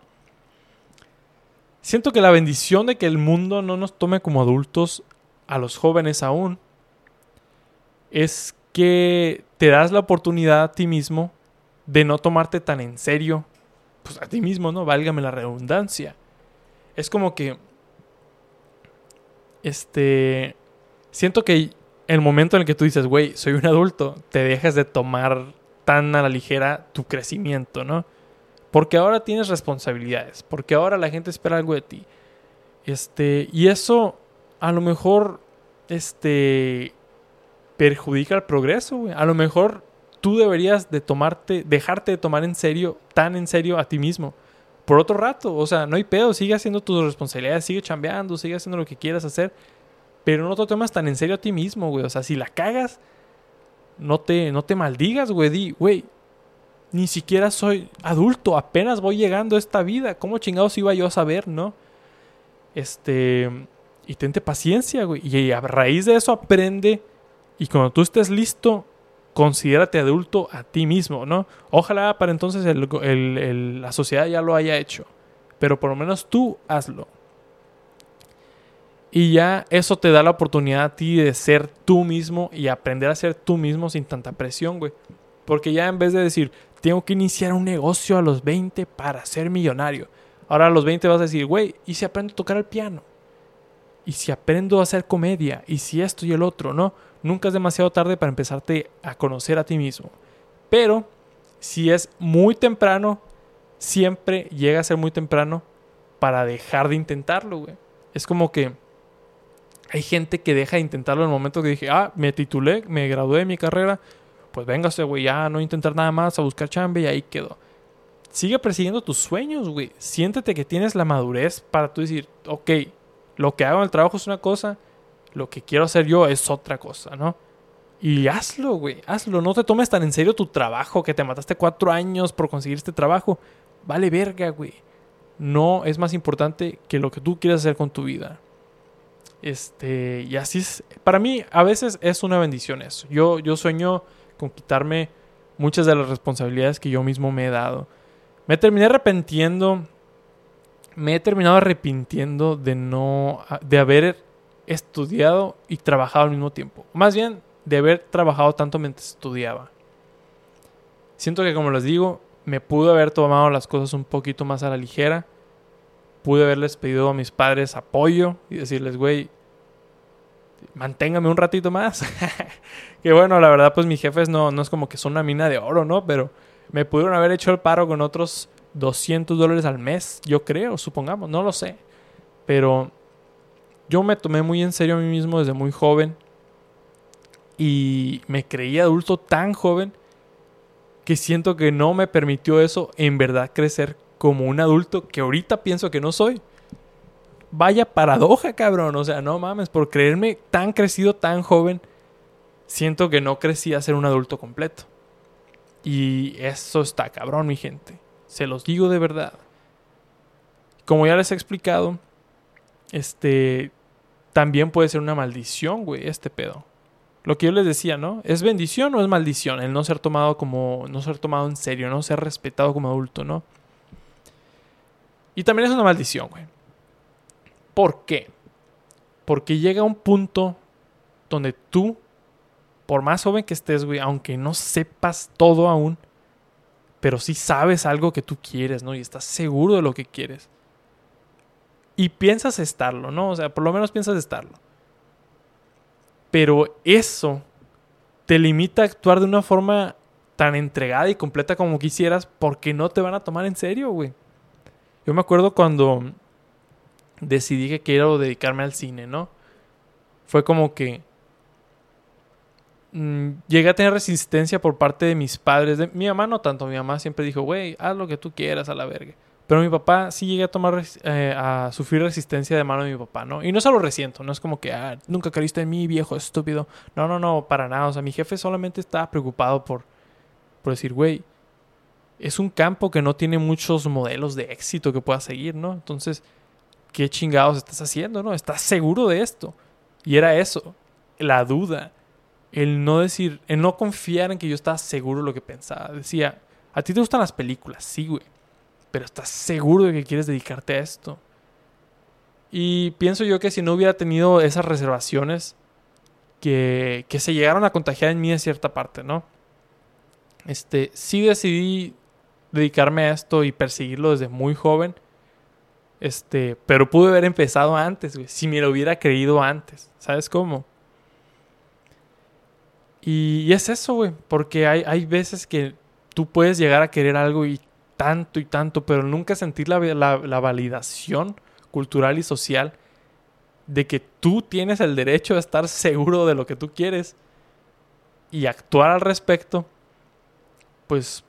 Speaker 2: Siento que la bendición de que el mundo no nos tome como adultos a los jóvenes aún es que te das la oportunidad a ti mismo de no tomarte tan en serio pues a ti mismo, ¿no? Válgame la redundancia. Es como que, este, siento que el momento en el que tú dices, güey, soy un adulto, te dejas de tomar tan a la ligera tu crecimiento, ¿no? Porque ahora tienes responsabilidades, porque ahora la gente espera algo de ti. Este, y eso a lo mejor este perjudica el progreso, güey. A lo mejor tú deberías de tomarte, dejarte de tomar en serio, tan en serio a ti mismo. Por otro rato, o sea, no hay pedo, sigue haciendo tus responsabilidades, sigue chambeando, sigue haciendo lo que quieras hacer, pero no te tomas tan en serio a ti mismo, güey. O sea, si la cagas, no te, no te maldigas, güey. Di, güey, ni siquiera soy adulto, apenas voy llegando a esta vida. ¿Cómo chingados iba yo a saber, no? Este, y tente paciencia, güey. Y a raíz de eso aprende. Y cuando tú estés listo, considérate adulto a ti mismo, ¿no? Ojalá para entonces la sociedad ya lo haya hecho. Pero por lo menos tú hazlo. Y ya eso te da la oportunidad a ti de ser tú mismo y aprender a ser tú mismo sin tanta presión, güey. Porque ya en vez de decir, tengo que iniciar un negocio a los 20 para ser millonario. Ahora a los 20 vas a decir, güey, ¿y si aprendo a tocar el piano? ¿Y si aprendo a hacer comedia? ¿Y si esto y el otro? No, nunca es demasiado tarde para empezarte a conocer a ti mismo. Pero si es muy temprano, siempre llega a ser muy temprano para dejar de intentarlo, güey. Es como que hay gente que deja de intentarlo en el momento que dije, ah, me titulé, me gradué de mi carrera, pues véngase, güey, ya no intentar nada más, a buscar chambe y ahí quedó sigue persiguiendo tus sueños, güey. Siéntete que tienes la madurez para tú decir, ok, lo que hago en el trabajo es una cosa, lo que quiero hacer yo es otra cosa, ¿no? Y hazlo, güey, hazlo. No te tomes tan en serio tu trabajo, que te mataste cuatro años por conseguir este trabajo. Vale verga, güey. No es más importante que lo que tú quieras hacer con tu vida. Este, y así es. Para mí, a veces es una bendición eso. Yo, yo sueño con quitarme muchas de las responsabilidades que yo mismo me he dado me terminé arrepintiendo. Me he terminado arrepintiendo de no. de haber estudiado y trabajado al mismo tiempo. Más bien, de haber trabajado tanto mientras estudiaba. Siento que, como les digo, me pude haber tomado las cosas un poquito más a la ligera. Pude haberles pedido a mis padres apoyo y decirles, güey, manténgame un ratito más. que bueno, la verdad, pues mis jefes no, no es como que son una mina de oro, ¿no? Pero me pudieron haber hecho el paro con otros 200 dólares al mes, yo creo, supongamos, no lo sé. Pero yo me tomé muy en serio a mí mismo desde muy joven y me creí adulto tan joven que siento que no me permitió eso en verdad crecer como un adulto que ahorita pienso que no soy. Vaya paradoja, cabrón. O sea, no mames, por creerme tan crecido, tan joven, siento que no crecí a ser un adulto completo. Y eso está cabrón, mi gente. Se los digo de verdad. Como ya les he explicado, este también puede ser una maldición, güey, este pedo. Lo que yo les decía, ¿no? ¿Es bendición o es maldición el no ser tomado como no ser tomado en serio, no ser respetado como adulto, ¿no? Y también es una maldición, güey. ¿Por qué? Porque llega un punto donde tú por más joven que estés, güey, aunque no sepas todo aún, pero sí sabes algo que tú quieres, ¿no? Y estás seguro de lo que quieres. Y piensas estarlo, ¿no? O sea, por lo menos piensas estarlo. Pero eso te limita a actuar de una forma tan entregada y completa como quisieras porque no te van a tomar en serio, güey. Yo me acuerdo cuando decidí que quiero dedicarme al cine, ¿no? Fue como que Mm, llegué a tener resistencia por parte de mis padres. De, mi mamá no tanto, mi mamá siempre dijo, güey, haz lo que tú quieras a la verga. Pero mi papá sí llegué a tomar, eh, a sufrir resistencia de mano de mi papá, ¿no? Y no se lo resiento, no es como que, ah, nunca creíste en mí, viejo estúpido. No, no, no, para nada. O sea, mi jefe solamente estaba preocupado por, por decir, güey, es un campo que no tiene muchos modelos de éxito que pueda seguir, ¿no? Entonces, ¿qué chingados estás haciendo, no? ¿Estás seguro de esto? Y era eso, la duda el no decir, el no confiar en que yo estaba seguro de lo que pensaba. Decía, a ti te gustan las películas, sí, güey, pero estás seguro de que quieres dedicarte a esto. Y pienso yo que si no hubiera tenido esas reservaciones que, que se llegaron a contagiar en mí de cierta parte, ¿no? Este, sí decidí dedicarme a esto y perseguirlo desde muy joven. Este, pero pude haber empezado antes, güey. Si me lo hubiera creído antes. ¿Sabes cómo? Y, es eso, güey. Porque hay, hay veces que tú puedes llegar a querer algo y tanto y tanto, pero nunca sentir la, la, validación cultural y social de que tú tienes el derecho a estar seguro de lo que tú quieres y actuar al respecto, pues,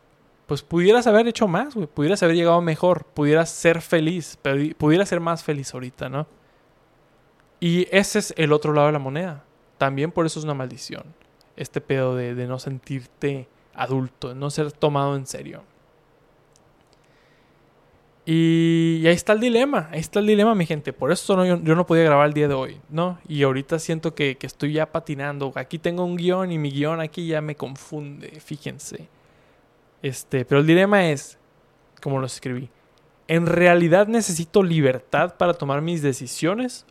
Speaker 2: pues pudieras haber hecho más. Pudieras haber llegado mejor, pudieras ser feliz, pudieras ser más feliz ahorita, ¿no? Y ese es el otro lado de la moneda. También por eso es una maldición. Este pedo de, de no sentirte adulto, de no ser tomado en serio. Y, ahí está el dilema, ahí está el dilema, mi gente. Por eso no, yo, no podía grabar el día de hoy, ¿no? Y ahorita siento que, que, estoy ya patinando. Aquí tengo un guion y mi guion aquí ya me confunde, fíjense. Este, pero el dilema es, como lo escribí, ¿en realidad necesito libertad para tomar mis decisiones?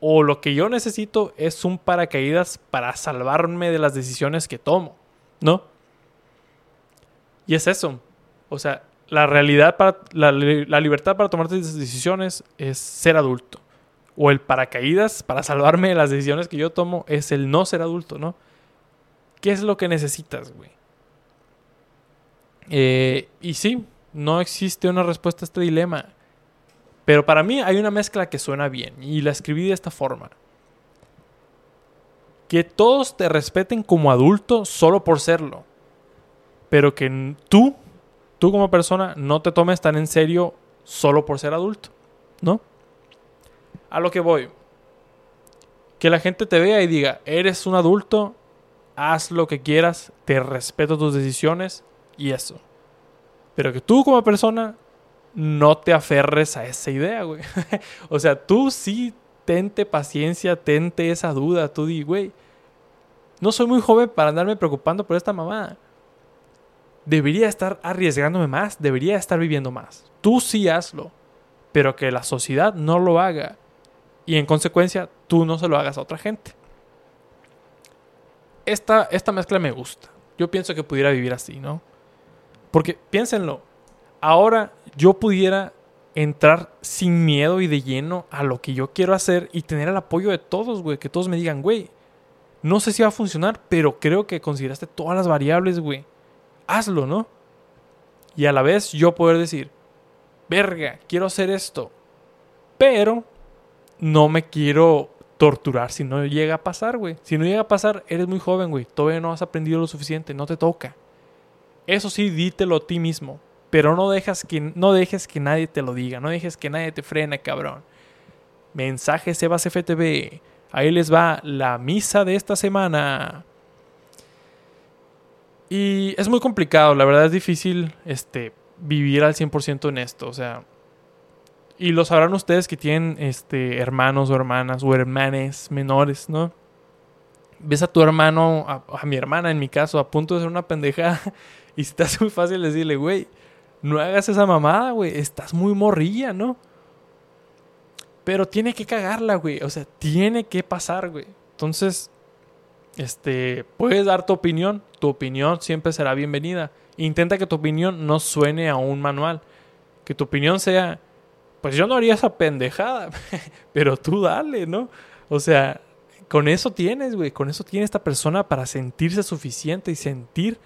Speaker 2: ¿O lo que yo necesito es un paracaídas para salvarme de las decisiones que tomo? ¿No? Y es eso. O sea, la realidad para la, libertad para tomar tus decisiones es ser adulto. O el paracaídas para salvarme de las decisiones que yo tomo es el no ser adulto, ¿no? ¿Qué es lo que necesitas, güey? Eh, y sí, no existe una respuesta a este dilema. Pero para mí hay una mezcla que suena bien y la escribí de esta forma. Que todos te respeten como adulto solo por serlo. Pero que tú tú como persona no te tomes tan en serio solo por ser adulto, ¿no? A lo que voy. Que la gente te vea y diga, eres un adulto, haz lo que quieras, te respeto tus decisiones y eso. Pero que tú como persona no te aferres a esa idea, güey. o sea, tú sí tente paciencia, tente esa duda, tú di, güey, no soy muy joven para andarme preocupando por esta mamá debería estar arriesgándome más, debería estar viviendo más. Tú sí hazlo, pero que la sociedad no lo haga y en consecuencia tú no se lo hagas a otra gente. Esta, esta mezcla me gusta. Yo pienso que pudiera vivir así, ¿no? Porque piénsenlo, ahora yo pudiera entrar sin miedo y de lleno a lo que yo quiero hacer y tener el apoyo de todos, güey, que todos me digan, güey, no sé si va a funcionar, pero creo que consideraste todas las variables, güey hazlo, ¿no? Y a la vez yo poder decir, verga, quiero hacer esto, pero no me quiero torturar si no llega a pasar, güey. Si no llega a pasar, eres muy joven, güey. Todavía no has aprendido lo suficiente, no te toca. Eso sí, dítelo a ti mismo. Pero no, dejas que, no dejes que nadie te lo diga. No dejes que nadie te frene, cabrón. Mensaje Sebas FTV. Ahí les va la misa de esta semana. Y es muy complicado, la verdad es difícil este, vivir al 100% en esto, o sea... Y lo sabrán ustedes que tienen este, hermanos o hermanas o hermanes menores, ¿no? Ves a tu hermano, a, mi hermana en mi caso, a punto de ser una pendejada y se te hace muy fácil decirle, güey, no hagas esa mamada, güey, estás muy morrilla, ¿no? Pero tiene que cagarla, güey, o sea, tiene que pasar, güey. Entonces, este, puedes dar tu opinión, tu opinión siempre será bienvenida. Intenta que tu opinión no suene a un manual, que tu opinión sea, pues yo no haría esa pendejada, pero tú dale, ¿no? O sea, con eso tienes, güey, con eso tiene esta persona para sentirse suficiente y sentir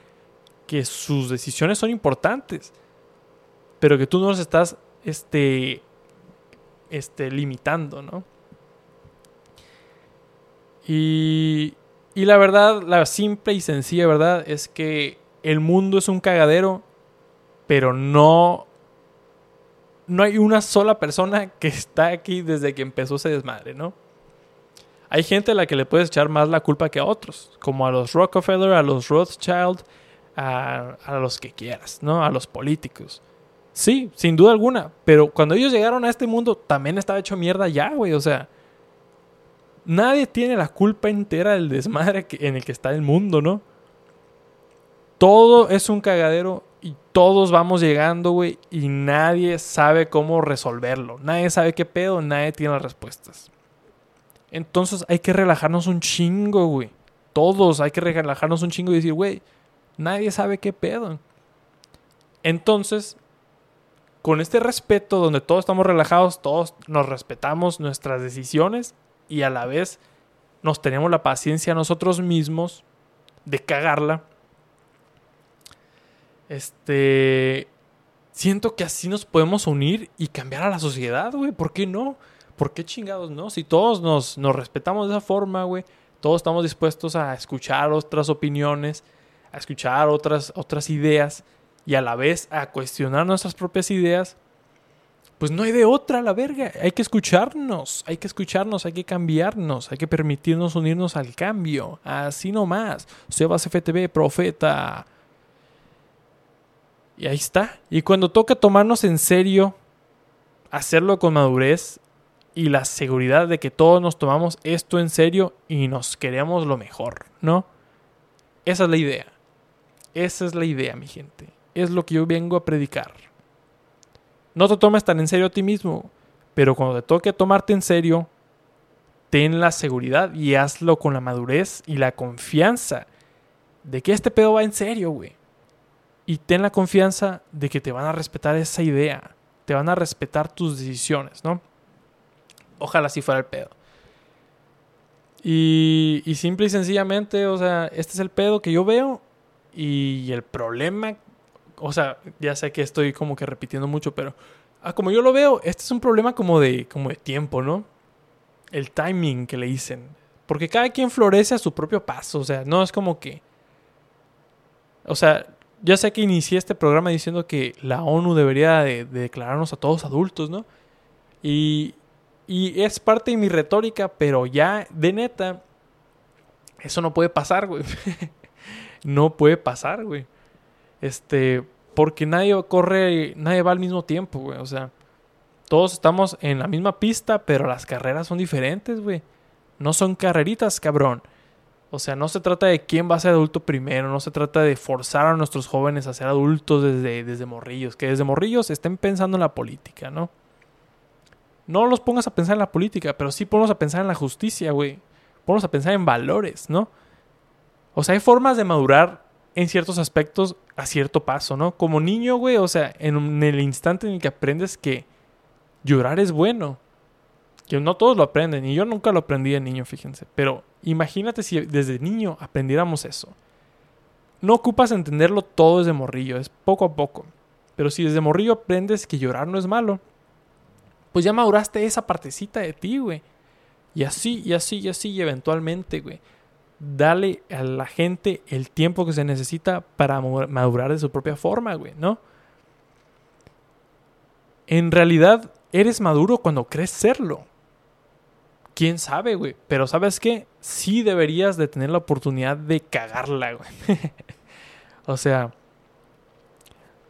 Speaker 2: que sus decisiones son importantes, pero que tú no los estás, este, este, limitando, ¿no? Y y la verdad, la simple y sencilla verdad es que el mundo es un cagadero, pero no no hay una sola persona que está aquí desde que empezó ese desmadre, ¿no? Hay gente a la que le puedes echar más la culpa que a otros, como a los Rockefeller, a los Rothschild, a, los que quieras, ¿no? A los políticos. Sí, sin duda alguna, pero cuando ellos llegaron a este mundo también estaba hecho mierda ya, güey, o sea, nadie tiene la culpa entera del desmadre en el que está el mundo, ¿no? Todo es un cagadero y todos vamos llegando, güey, y nadie sabe cómo resolverlo. Nadie sabe qué pedo, nadie tiene las respuestas. Entonces hay que relajarnos un chingo, güey. Todos hay que relajarnos un chingo y decir, güey, nadie sabe qué pedo. Entonces, con este respeto, donde todos estamos relajados, todos nos respetamos nuestras decisiones y a la vez nos tenemos la paciencia nosotros mismos de cagarla. Este. Siento que así nos podemos unir y cambiar a la sociedad, güey. ¿Por qué no? ¿Por qué chingados no? Si todos nos, nos respetamos de esa forma, güey. Todos estamos dispuestos a escuchar otras opiniones, a escuchar otras, otras ideas y a la vez a cuestionar nuestras propias ideas. Pues no hay de otra, la verga. Hay que escucharnos, hay que escucharnos, hay que cambiarnos, hay que permitirnos unirnos al cambio. Así nomás. Sebas FTV, profeta. Y ahí está. Y cuando toca tomarnos en serio, hacerlo con madurez y la seguridad de que todos nos tomamos esto en serio y nos queremos lo mejor, ¿no? Esa es la idea. Esa es la idea, mi gente. Es lo que yo vengo a predicar. No te tomes tan en serio a ti mismo, pero cuando te toque tomarte en serio, ten la seguridad y hazlo con la madurez y la confianza de que este pedo va en serio, güey. Y ten la confianza de que te van a respetar esa idea. Te van a respetar tus decisiones, ¿no? Ojalá así fuera el pedo. Y, y, simple y sencillamente, o sea, este es el pedo que yo veo. Y el problema, o sea, ya sé que estoy como que repitiendo mucho, pero ah, como yo lo veo, este es un problema como de, como de tiempo, ¿no? El timing que le dicen. Porque cada quien florece a su propio paso. O sea, no es como que. O sea, ya sé que inicié este programa diciendo que la ONU debería de, de declararnos a todos adultos, ¿no? Y, y es parte de mi retórica, pero ya de neta, eso no puede pasar, güey. no puede pasar, güey. Este, porque nadie corre, nadie va al mismo tiempo, güey. O sea, todos estamos en la misma pista, pero las carreras son diferentes, güey. No son carreritas, cabrón. O sea, no se trata de quién va a ser adulto primero, no se trata de forzar a nuestros jóvenes a ser adultos desde, desde morrillos, que desde morrillos estén pensando en la política, ¿no? No los pongas a pensar en la política, pero sí ponlos a pensar en la justicia, güey. Ponlos a pensar en valores, ¿no? O sea, hay formas de madurar en ciertos aspectos a cierto paso, ¿no? Como niño, güey, o sea, en el instante en el que aprendes que llorar es bueno, que no todos lo aprenden, y yo nunca lo aprendí de niño, fíjense. Pero imagínate si desde niño aprendiéramos eso. No ocupas entenderlo todo desde morrillo, es poco a poco. Pero si desde morrillo aprendes que llorar no es malo, pues ya maduraste esa partecita de ti, güey. Y así, y así, y así, y eventualmente, güey. Dale a la gente el tiempo que se necesita para madurar de su propia forma, güey, ¿no? En realidad, eres maduro cuando crees serlo quién sabe, güey. Pero ¿sabes qué? Sí deberías de tener la oportunidad de cagarla, güey. o sea,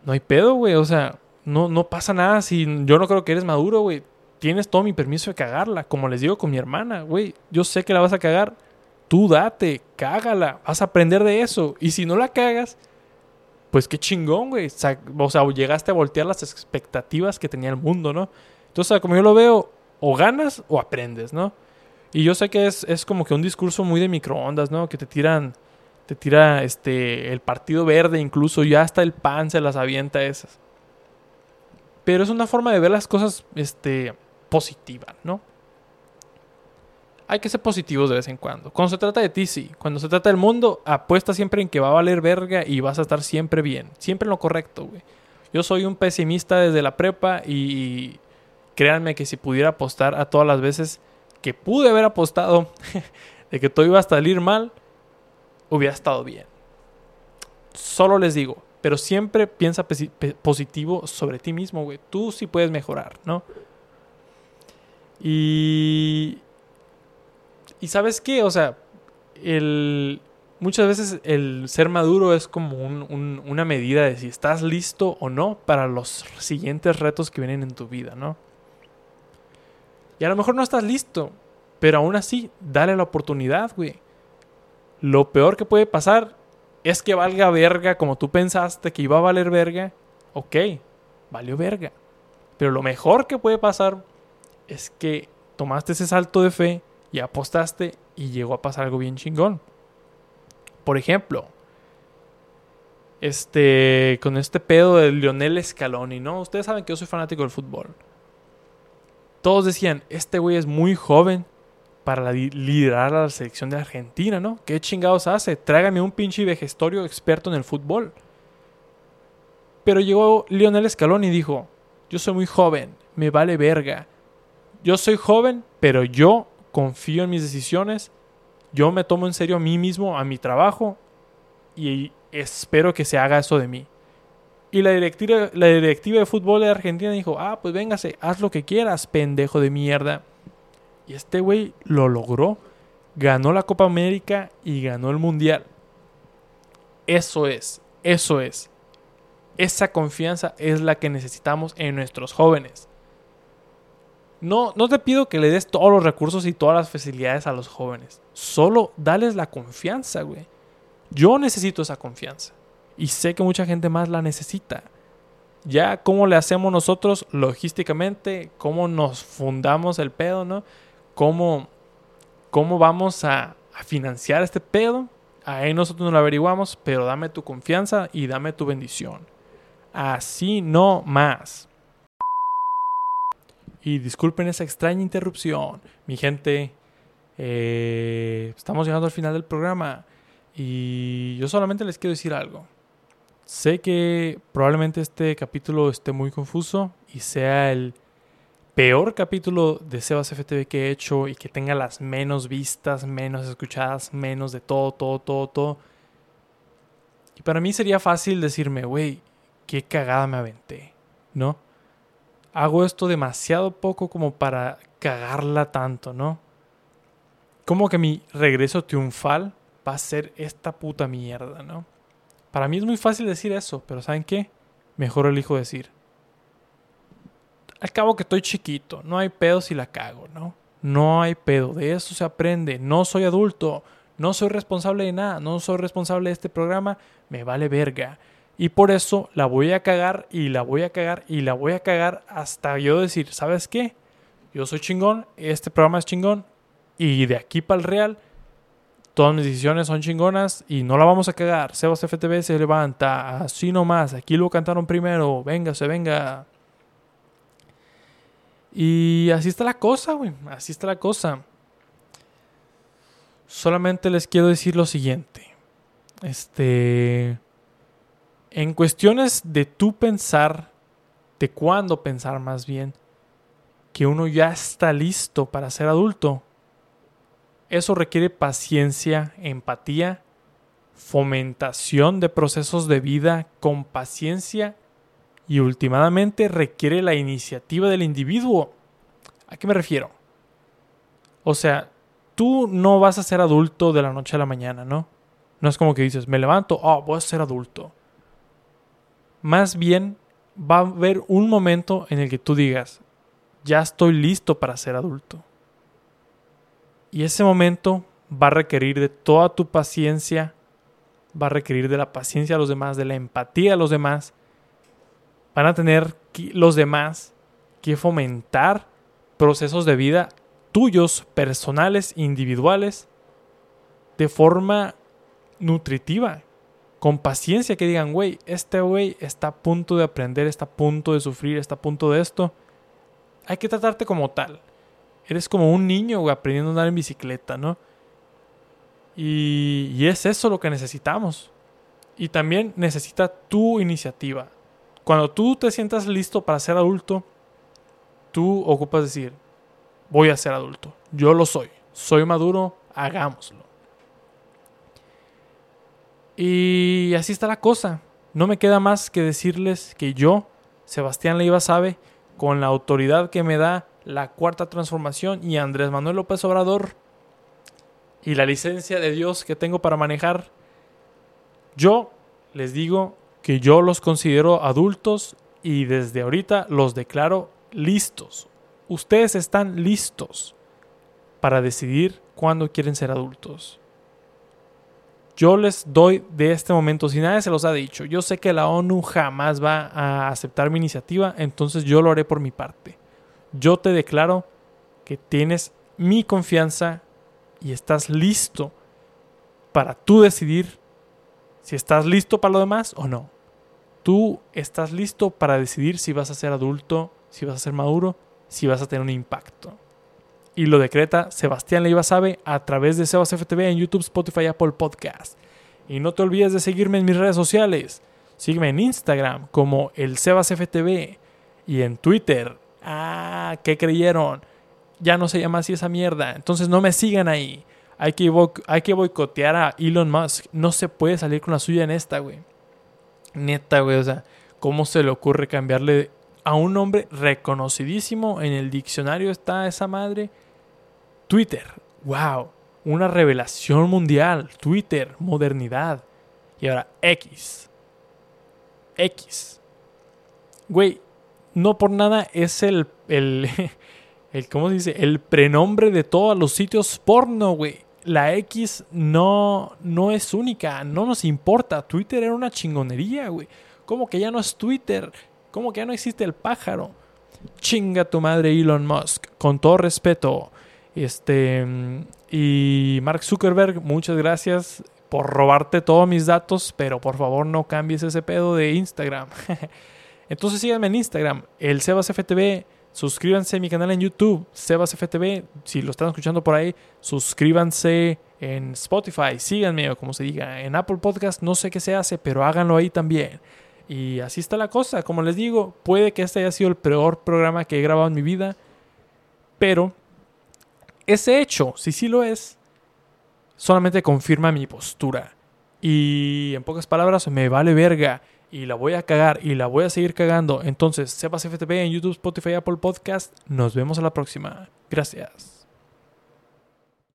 Speaker 2: no hay pedo, güey. O sea, no, no pasa nada si yo no creo que eres maduro, güey. Tienes todo mi permiso de cagarla. Como les digo con mi hermana, güey. Yo sé que la vas a cagar. Tú date, cágala. Vas a aprender de eso. Y si no la cagas, pues qué chingón, güey. O sea, llegaste a voltear las expectativas que tenía el mundo, ¿no? Entonces, como yo lo veo, o ganas o aprendes, ¿no? Y yo sé que es, es como que un discurso muy de microondas, ¿no? Que te tiran, te tira este, el partido verde, incluso ya hasta el pan se las avienta esas. Pero es una forma de ver las cosas este, positiva, ¿no? Hay que ser positivos de vez en cuando. Cuando se trata de ti, sí. Cuando se trata del mundo, apuesta siempre en que va a valer verga y vas a estar siempre bien. Siempre en lo correcto, güey. Yo soy un pesimista desde la prepa y créanme que si pudiera apostar a todas las veces que pude haber apostado de que todo iba a salir mal, hubiera estado bien. Solo les digo, pero siempre piensa positivo sobre ti mismo, güey. Tú sí puedes mejorar, ¿no? Y... ¿Y sabes qué? O sea, el... Muchas veces el ser maduro es como una medida de si estás listo o no para los siguientes retos que vienen en tu vida, ¿no? Y a lo mejor no estás listo, pero aún así, dale la oportunidad, güey. Lo peor que puede pasar es que valga verga como tú pensaste que iba a valer verga. Ok, valió verga. Pero lo mejor que puede pasar es que tomaste ese salto de fe y apostaste y llegó a pasar algo bien chingón. Por ejemplo, este, con este pedo de Lionel Scaloni, ¿no? Ustedes saben que yo soy fanático del fútbol. Todos decían, este güey es muy joven para liderar a la selección de Argentina, ¿no? ¿Qué chingados hace? Trágame un pinche vejestorio experto en el fútbol. Pero llegó Lionel Scaloni y dijo, yo soy muy joven, me vale verga. Yo soy joven, pero yo confío en mis decisiones, yo me tomo en serio a mí mismo, a mi trabajo, y espero que se haga eso de mí. Y la directiva, la directiva de fútbol de Argentina dijo, ah, pues véngase, haz lo que quieras, pendejo de mierda. Y este güey lo logró. Ganó la Copa América y ganó el Mundial. Eso es, eso es. Esa confianza es la que necesitamos en nuestros jóvenes. No, no te pido que le des todos los recursos y todas las facilidades a los jóvenes. Solo dales la confianza, güey. Yo necesito esa confianza. Y sé que mucha gente más la necesita. Ya cómo le hacemos nosotros logísticamente, cómo nos fundamos el pedo, ¿no? Cómo, cómo vamos a, a financiar este pedo. Ahí nosotros no lo averiguamos, pero dame tu confianza y dame tu bendición. Así no más. Y disculpen esa extraña interrupción. Mi gente, eh, estamos llegando al final del programa. Y yo solamente les quiero decir algo. Sé que probablemente este capítulo esté muy confuso y sea el peor capítulo de Sebas FTV que he hecho y que tenga las menos vistas, menos escuchadas, menos de todo, todo, todo, todo. Y para mí sería fácil decirme, güey, qué cagada me aventé, ¿no? Hago esto demasiado poco como para cagarla tanto, ¿no? Como que mi regreso triunfal va a ser esta puta mierda, ¿no? Para mí es muy fácil decir eso, pero ¿saben qué? Mejor elijo decir. Al cabo que estoy chiquito, no hay pedo si la cago, ¿no? No hay pedo, de eso se aprende. No soy adulto, no soy responsable de nada, no soy responsable de este programa, me vale verga. Y por eso la voy a cagar y la voy a cagar y la voy a cagar hasta yo decir, ¿sabes qué? Yo soy chingón, este programa es chingón y de aquí para el real Todas mis decisiones son chingonas y no la vamos a cagar. Sebas FTV se levanta, así nomás. Aquí lo cantaron primero. Venga, se venga. Y así está la cosa, güey. Así está la cosa. Solamente les quiero decir lo siguiente. Este. En cuestiones de tú pensar, de cuándo pensar más bien, que uno ya está listo para ser adulto, eso requiere paciencia, empatía, fomentación de procesos de vida con paciencia y últimamente requiere la iniciativa del individuo. ¿A qué me refiero? O sea, tú no vas a ser adulto de la noche a la mañana, ¿no? No es como que dices, me levanto, oh, voy a ser adulto. Más bien va a haber un momento en el que tú digas, ya estoy listo para ser adulto. Y ese momento va a requerir de toda tu paciencia, va a requerir de la paciencia a los demás, de la empatía a los demás. Van a tener los demás que fomentar procesos de vida tuyos, personales, individuales, de forma nutritiva, con paciencia, que digan, güey, este güey está a punto de aprender, está a punto de sufrir, está a punto de esto. Hay que tratarte como tal. Eres como un niño, aprendiendo a andar en bicicleta, ¿no? Y, y es eso lo que necesitamos. Y también necesita tu iniciativa. Cuando tú te sientas listo para ser adulto, tú ocupas decir, voy a ser adulto. Yo lo soy. Soy maduro, hagámoslo. Y así está la cosa. No me queda más que decirles que yo, Sebastián Leiva sabe, con la autoridad que me da la cuarta transformación y Andrés Manuel López Obrador y la licencia de Dios que tengo para manejar, yo les digo que yo los considero adultos y desde ahorita los declaro listos. Ustedes están listos para decidir cuándo quieren ser adultos. Yo les doy de este momento, si nadie se los ha dicho, yo sé que la ONU jamás va a aceptar mi iniciativa, entonces yo lo haré por mi parte yo te declaro que tienes mi confianza y estás listo para tú decidir si estás listo para lo demás o no. Tú estás listo para decidir si vas a ser adulto, si vas a ser maduro, si vas a tener un impacto. Y lo decreta Sebastián Leiva Sabe a través de Sebas FTV en YouTube, Spotify, Apple Podcast. Y no te olvides de seguirme en mis redes sociales. Sígueme en Instagram como el Sebas FTV y en Twitter. Ah, ¿qué creyeron? Ya no se llama así esa mierda. Entonces no me sigan ahí. Hay que, hay que boicotear a Elon Musk. No se puede salir con la suya en esta, güey. Neta, güey. O sea, ¿cómo se le ocurre cambiarle a un nombre reconocidísimo? En el diccionario está esa madre. Twitter. Wow. Una revelación mundial. Twitter. Modernidad. Y ahora X. X. Güey, no por nada es el, el, el, ¿cómo se dice? El prenombre de todos los sitios porno, güey. La X no, no es única, no nos importa. Twitter era una chingonería, güey. ¿Cómo que ya no es Twitter? ¿Cómo que ya no existe el pájaro? Chinga tu madre Elon Musk. Con todo respeto. Este. Y Mark Zuckerberg, muchas gracias por robarte todos mis datos, pero por favor no cambies ese pedo de Instagram. Entonces síganme en Instagram, el SebasFTV. Suscríbanse a mi canal en YouTube, SebasFTV. Si lo están escuchando por ahí, suscríbanse en Spotify, síganme o como se diga. En Apple Podcast no sé qué se hace, pero háganlo ahí también. Y así está la cosa. Como les digo, puede que este haya sido el peor programa que he grabado en mi vida. Pero ese hecho, si sí lo es, solamente confirma mi postura. Y en pocas palabras, me vale verga y la voy a cagar y la voy a seguir cagando. Entonces, sepas FTP en YouTube, Spotify, Apple Podcast. Nos vemos a la próxima. Gracias.